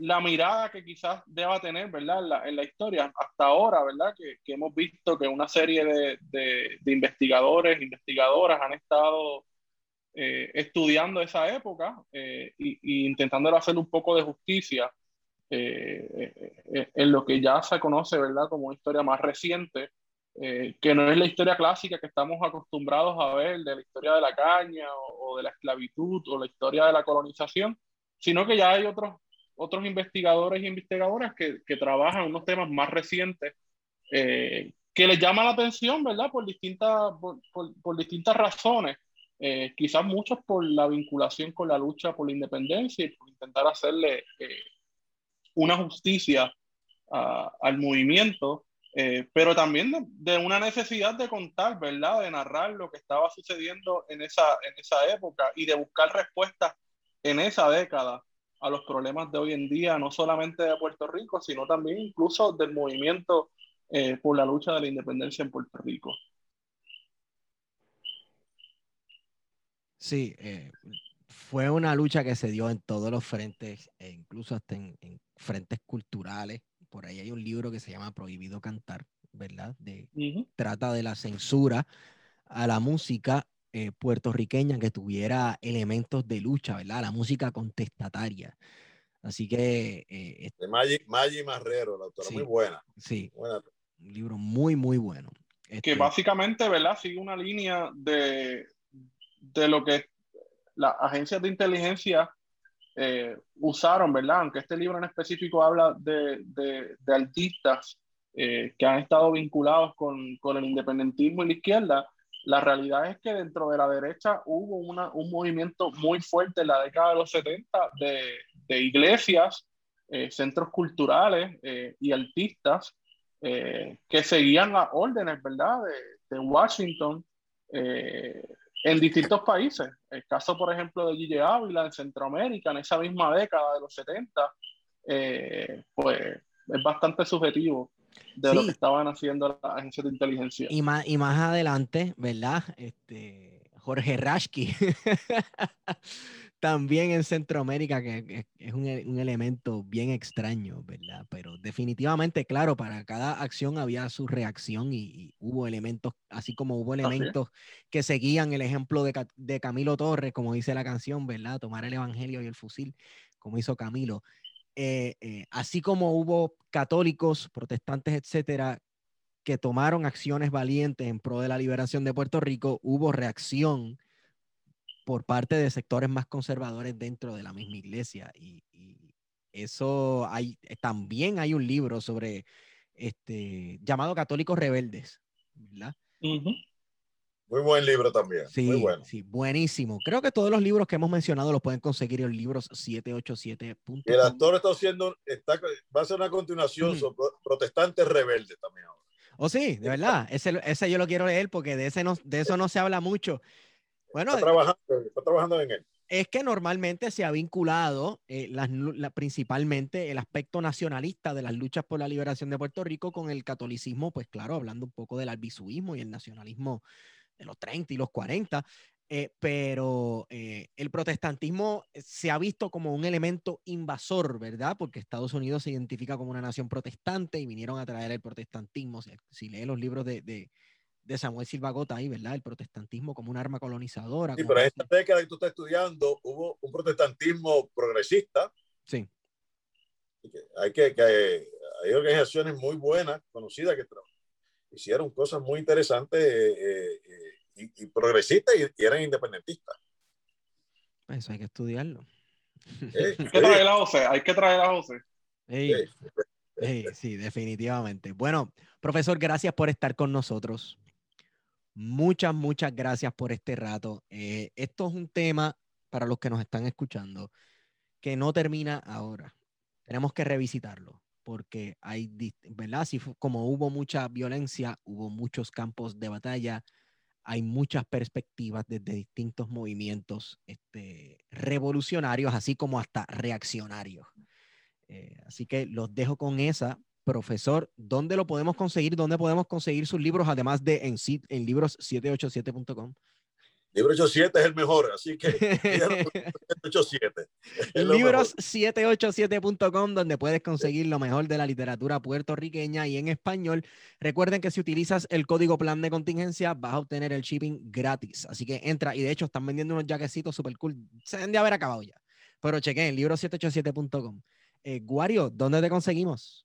la mirada que quizás deba tener, ¿verdad? En la, en la historia hasta ahora, ¿verdad? Que, que, hemos visto que una serie de, de, de investigadores, investigadoras han estado eh, estudiando esa época e intentando hacer un poco de justicia en lo que ya se conoce, ¿verdad? Como una historia más reciente, que no es la historia clásica que estamos acostumbrados a ver de la historia de la caña o, o de la esclavitud o la historia de la colonización, sino que ya hay otros otros investigadores y investigadoras que, que trabajan unos temas más recientes eh, que les llama la atención, ¿verdad? Por distintas, por, por, distintas razones. Eh, quizás muchos por la vinculación con la lucha por la independencia y por intentar hacerle eh, una justicia al movimiento, pero también de, de, una necesidad de contar, ¿verdad? De narrar lo que estaba sucediendo en esa, en esa época y de buscar respuestas en esa década a los problemas de hoy en día, no solamente de Puerto Rico, sino también incluso del movimiento eh, por la lucha de la independencia en Puerto Rico. Sí, eh, fue una lucha que se dio en todos los frentes, e incluso hasta en, frentes culturales. Por ahí hay un libro que se llama Prohibido Cantar, ¿verdad? De, Trata de la censura a la música eh, puertorriqueña que tuviera elementos de lucha, ¿verdad? La música contestataria. Así que... Eh, de Maggi, Marrero, la autora, muy buena. Sí. Un libro muy, muy bueno. Que este básicamente, ¿verdad? Sigue una línea de, de lo que las agencias de inteligencia eh, usaron, ¿verdad? Aunque este libro en específico habla de, de, de artistas que han estado vinculados con, con, el independentismo y la izquierda, la realidad es que dentro de la derecha hubo una, un movimiento muy fuerte en la década de los 70 de, de iglesias, eh, centros culturales eh, y artistas eh, que seguían las órdenes, ¿verdad?, de, de Washington en distintos países. El caso, por ejemplo, de Gille Ávila en Centroamérica, en esa misma década de los 70, pues es bastante subjetivo de lo que estaban haciendo las agencias de inteligencia. Y más, y más adelante, ¿verdad? Este, Jorge Rashki, también en Centroamérica, que, es un, un, elemento bien extraño, ¿verdad? Pero definitivamente, claro, para cada acción había su reacción y, hubo elementos, así como hubo elementos que seguían el ejemplo de, de Camilo Torres, como dice la canción, ¿verdad? Tomar el Evangelio y el fusil, como hizo Camilo. Eh, eh, así como hubo católicos, protestantes, etcétera, que tomaron acciones valientes en pro de la liberación de Puerto Rico, hubo reacción por parte de sectores más conservadores dentro de la misma iglesia. Y, eso hay, también hay un libro sobre este llamado Católicos Rebeldes, ¿verdad? Muy buen libro también. Sí, muy bueno. sí, buenísimo. Creo que todos los libros que hemos mencionado los pueden conseguir en libros 787. El actor está haciendo, está, va a ser una continuación sobre protestantes rebeldes también ahora. Oh, sí, de verdad. Ese, ese yo lo quiero leer porque de, ese no, de eso no se habla mucho. Bueno, está trabajando, está trabajando en él. Es que normalmente se ha vinculado eh, la, principalmente el aspecto nacionalista de las luchas por la liberación de Puerto Rico con el catolicismo, pues claro, hablando un poco del albisuismo y el nacionalismo de los 30 y los 40, eh, pero eh, el protestantismo se ha visto como un elemento invasor, ¿verdad? Porque Estados Unidos se identifica como una nación protestante y vinieron a traer el protestantismo. Si, si lee los libros de, de, de, Samuel Silva Gota ahí, ¿verdad? El protestantismo como un arma colonizadora. Sí, pero en esta década que tú estás estudiando hubo un protestantismo progresista. Sí. Hay que, que hay organizaciones muy buenas, conocidas, que hicieron cosas muy interesantes. Eh, y, progresistas y, eran independentistas. Eso hay que estudiarlo. hay que traer a José, hay que traer a José. sí, definitivamente. Bueno, profesor, gracias por estar con nosotros. Muchas, muchas gracias por este rato. Eh, esto es un tema para los que nos están escuchando que no termina ahora. Tenemos que revisitarlo porque hay, ¿verdad? Si como hubo mucha violencia, hubo muchos campos de batalla, hay muchas perspectivas desde distintos movimientos este, revolucionarios, así como hasta reaccionarios. Eh, así que los dejo con esa. Profesor, ¿dónde lo podemos conseguir? ¿Dónde podemos conseguir sus libros, además de en, en libros787.com? Libro 87 es el mejor, así que 787. Libros787.com, donde puedes conseguir lo mejor de la literatura puertorriqueña y en español. Recuerden que si utilizas el código plan de contingencia, vas a obtener el shipping gratis. Así que entra, y de hecho están vendiendo unos jaquecitos super cool. Se deben de haber acabado ya. Pero chequen, libro787.com. Eh, Guario, ¿dónde te conseguimos?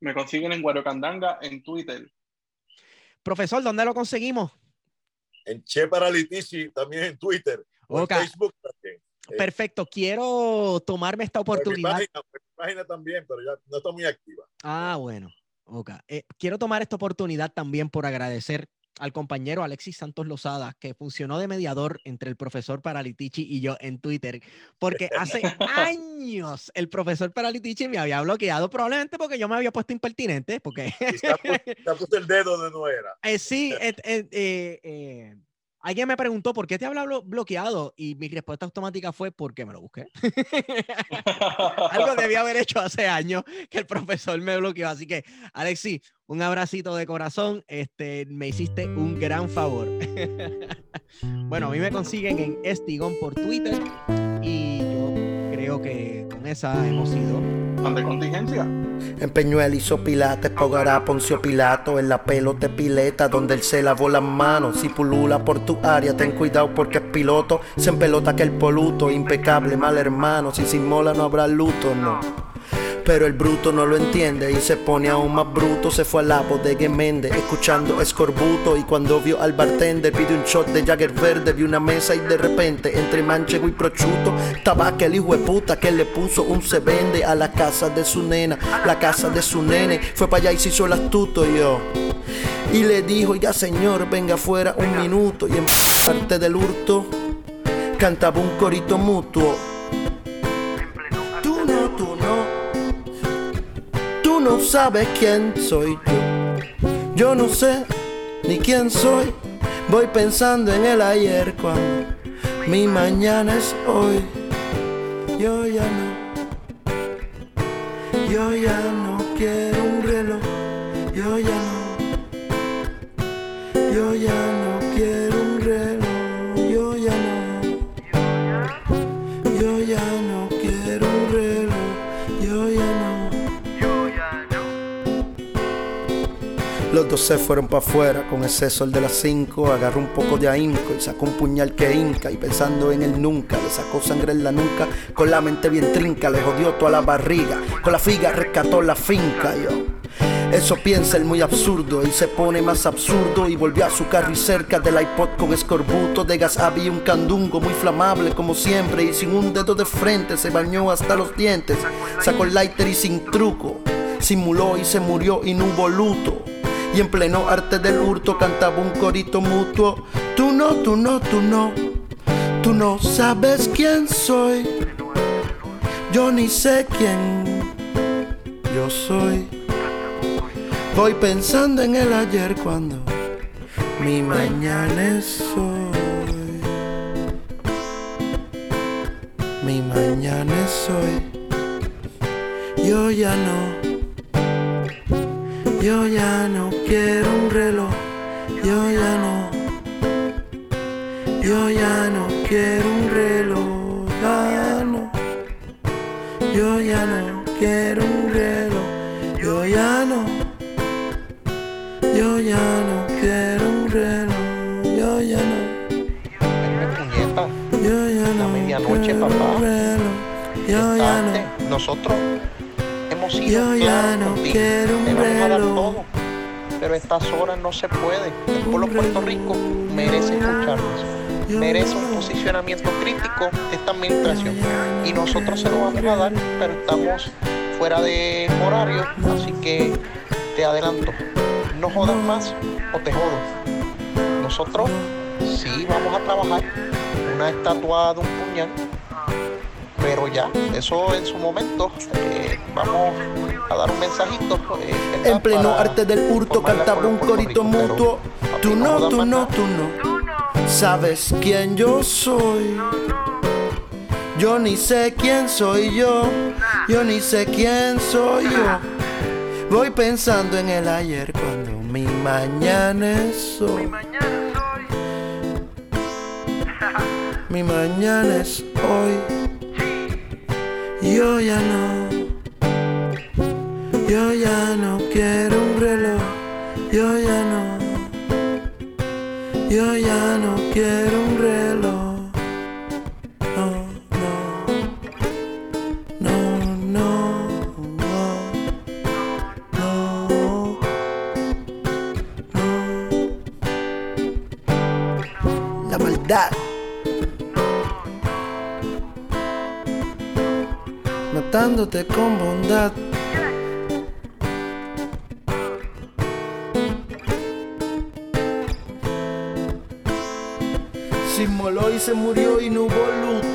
Me consiguen en Guario Candanga en Twitter. Profesor, ¿dónde lo conseguimos? En Che Paralitici, también en Twitter, o en Facebook también. Eh, Perfecto, quiero tomarme esta oportunidad. Mi página, también, pero ya no está muy activa. Ah, bueno. Okay. Eh, quiero tomar esta oportunidad también por agradecer al compañero Alexis Santos Lozada, que funcionó de mediador entre el profesor Paralitici y yo en Twitter, porque hace años el profesor Paralitici me había bloqueado, probablemente porque yo me había puesto impertinente, porque... te puesto el dedo de no era. Eh, sí, eh, eh, Alguien me preguntó, ¿por qué te habla bloqueado? Y mi respuesta automática fue, porque me lo busqué. Algo debía haber hecho hace años que el profesor me bloqueó. Así que, Alexi, un abracito de corazón. Este, me hiciste un gran favor. bueno, a mí me consiguen en Estigón por Twitter. Y yo creo que con esa hemos ido de contingencia. En Peñuel hizo pilates, Pogará Poncio Pilato, en la pelote pileta donde él se lavó las manos. Si pulula por tu área, ten cuidado porque es piloto. Se empelota que el poluto, impecable, mal hermano. Si sin mola no habrá luto, no. Pero el bruto no lo entiende y se pone aún más bruto. Se fue al la de Mende escuchando escorbuto. Y cuando vio al bartender pide un shot de Jagger verde. Vi una mesa y de repente entre manchego y prochuto estaba aquel hijo de puta que le puso un se vende a la casa de su nena, la casa de su nene. Fue para allá y se hizo el astuto yo. Y le dijo, ya señor, venga afuera un minuto. Y en parte del hurto cantaba un corito mutuo. No sabes quién soy yo. Yo no sé ni quién soy. Voy pensando en el ayer cuando mi mañana es hoy. Yo ya no. Yo ya no quiero un reloj. Yo ya no. Yo ya Dos se fueron para afuera con ese sol de las cinco. Agarró un poco de ahínco y sacó un puñal que hinca. Y pensando en él nunca, le sacó sangre en la nuca. Con la mente bien trinca, le jodió toda la barriga. Con la figa rescató la finca, yo. Eso piensa el muy absurdo y se pone más absurdo y volvió a su carro y cerca del iPod con escorbuto de gas había un candungo muy flamable como siempre y sin un dedo de frente se bañó hasta los dientes, sacó el lighter y sin truco, simuló y se murió y no hubo luto y en pleno arte del hurto cantaba un corito mutuo. Tú no, tú no, tú no, tú no sabes quién soy. Yo ni sé quién yo soy. Voy pensando en el ayer cuando mi mañana es hoy. Mi mañana es hoy. Yo ya no yo ya no quiero un reloj, yo ya no. Yo ya no quiero un reloj, ya no. Yo ya no quiero un reloj, yo ya no. Yo ya no quiero un reloj, yo ya no. Yo ya no. La medianoche, papá. Yo ya no. Nosotros yo ya no quiero un reloj. pero estas horas no se puede. El pueblo de Puerto Rico merece escucharnos. Merece un posicionamiento crítico de esta administración. Y nosotros se lo vamos a dar, pero estamos fuera de horario, así que te adelanto. No jodas más o te jodo. Nosotros sí vamos a trabajar una estatua de un puñal pero ya, eso en su momento, eh, vamos a dar un mensajito. Eh, en pleno arte del hurto cantaba un corito mutuo. Tú no, tú no, tú no. Sabes quién yo soy. Yo ni sé quién soy yo. Yo ni sé quién soy yo. Voy pensando en el ayer cuando mi mañana es hoy. Mi mañana es hoy. Yo ya no. Yo ya no quiero un reloj. Yo ya no. Yo ya no quiero un reloj. Matándote con bondad. Se inmoló y se murió y no hubo luto.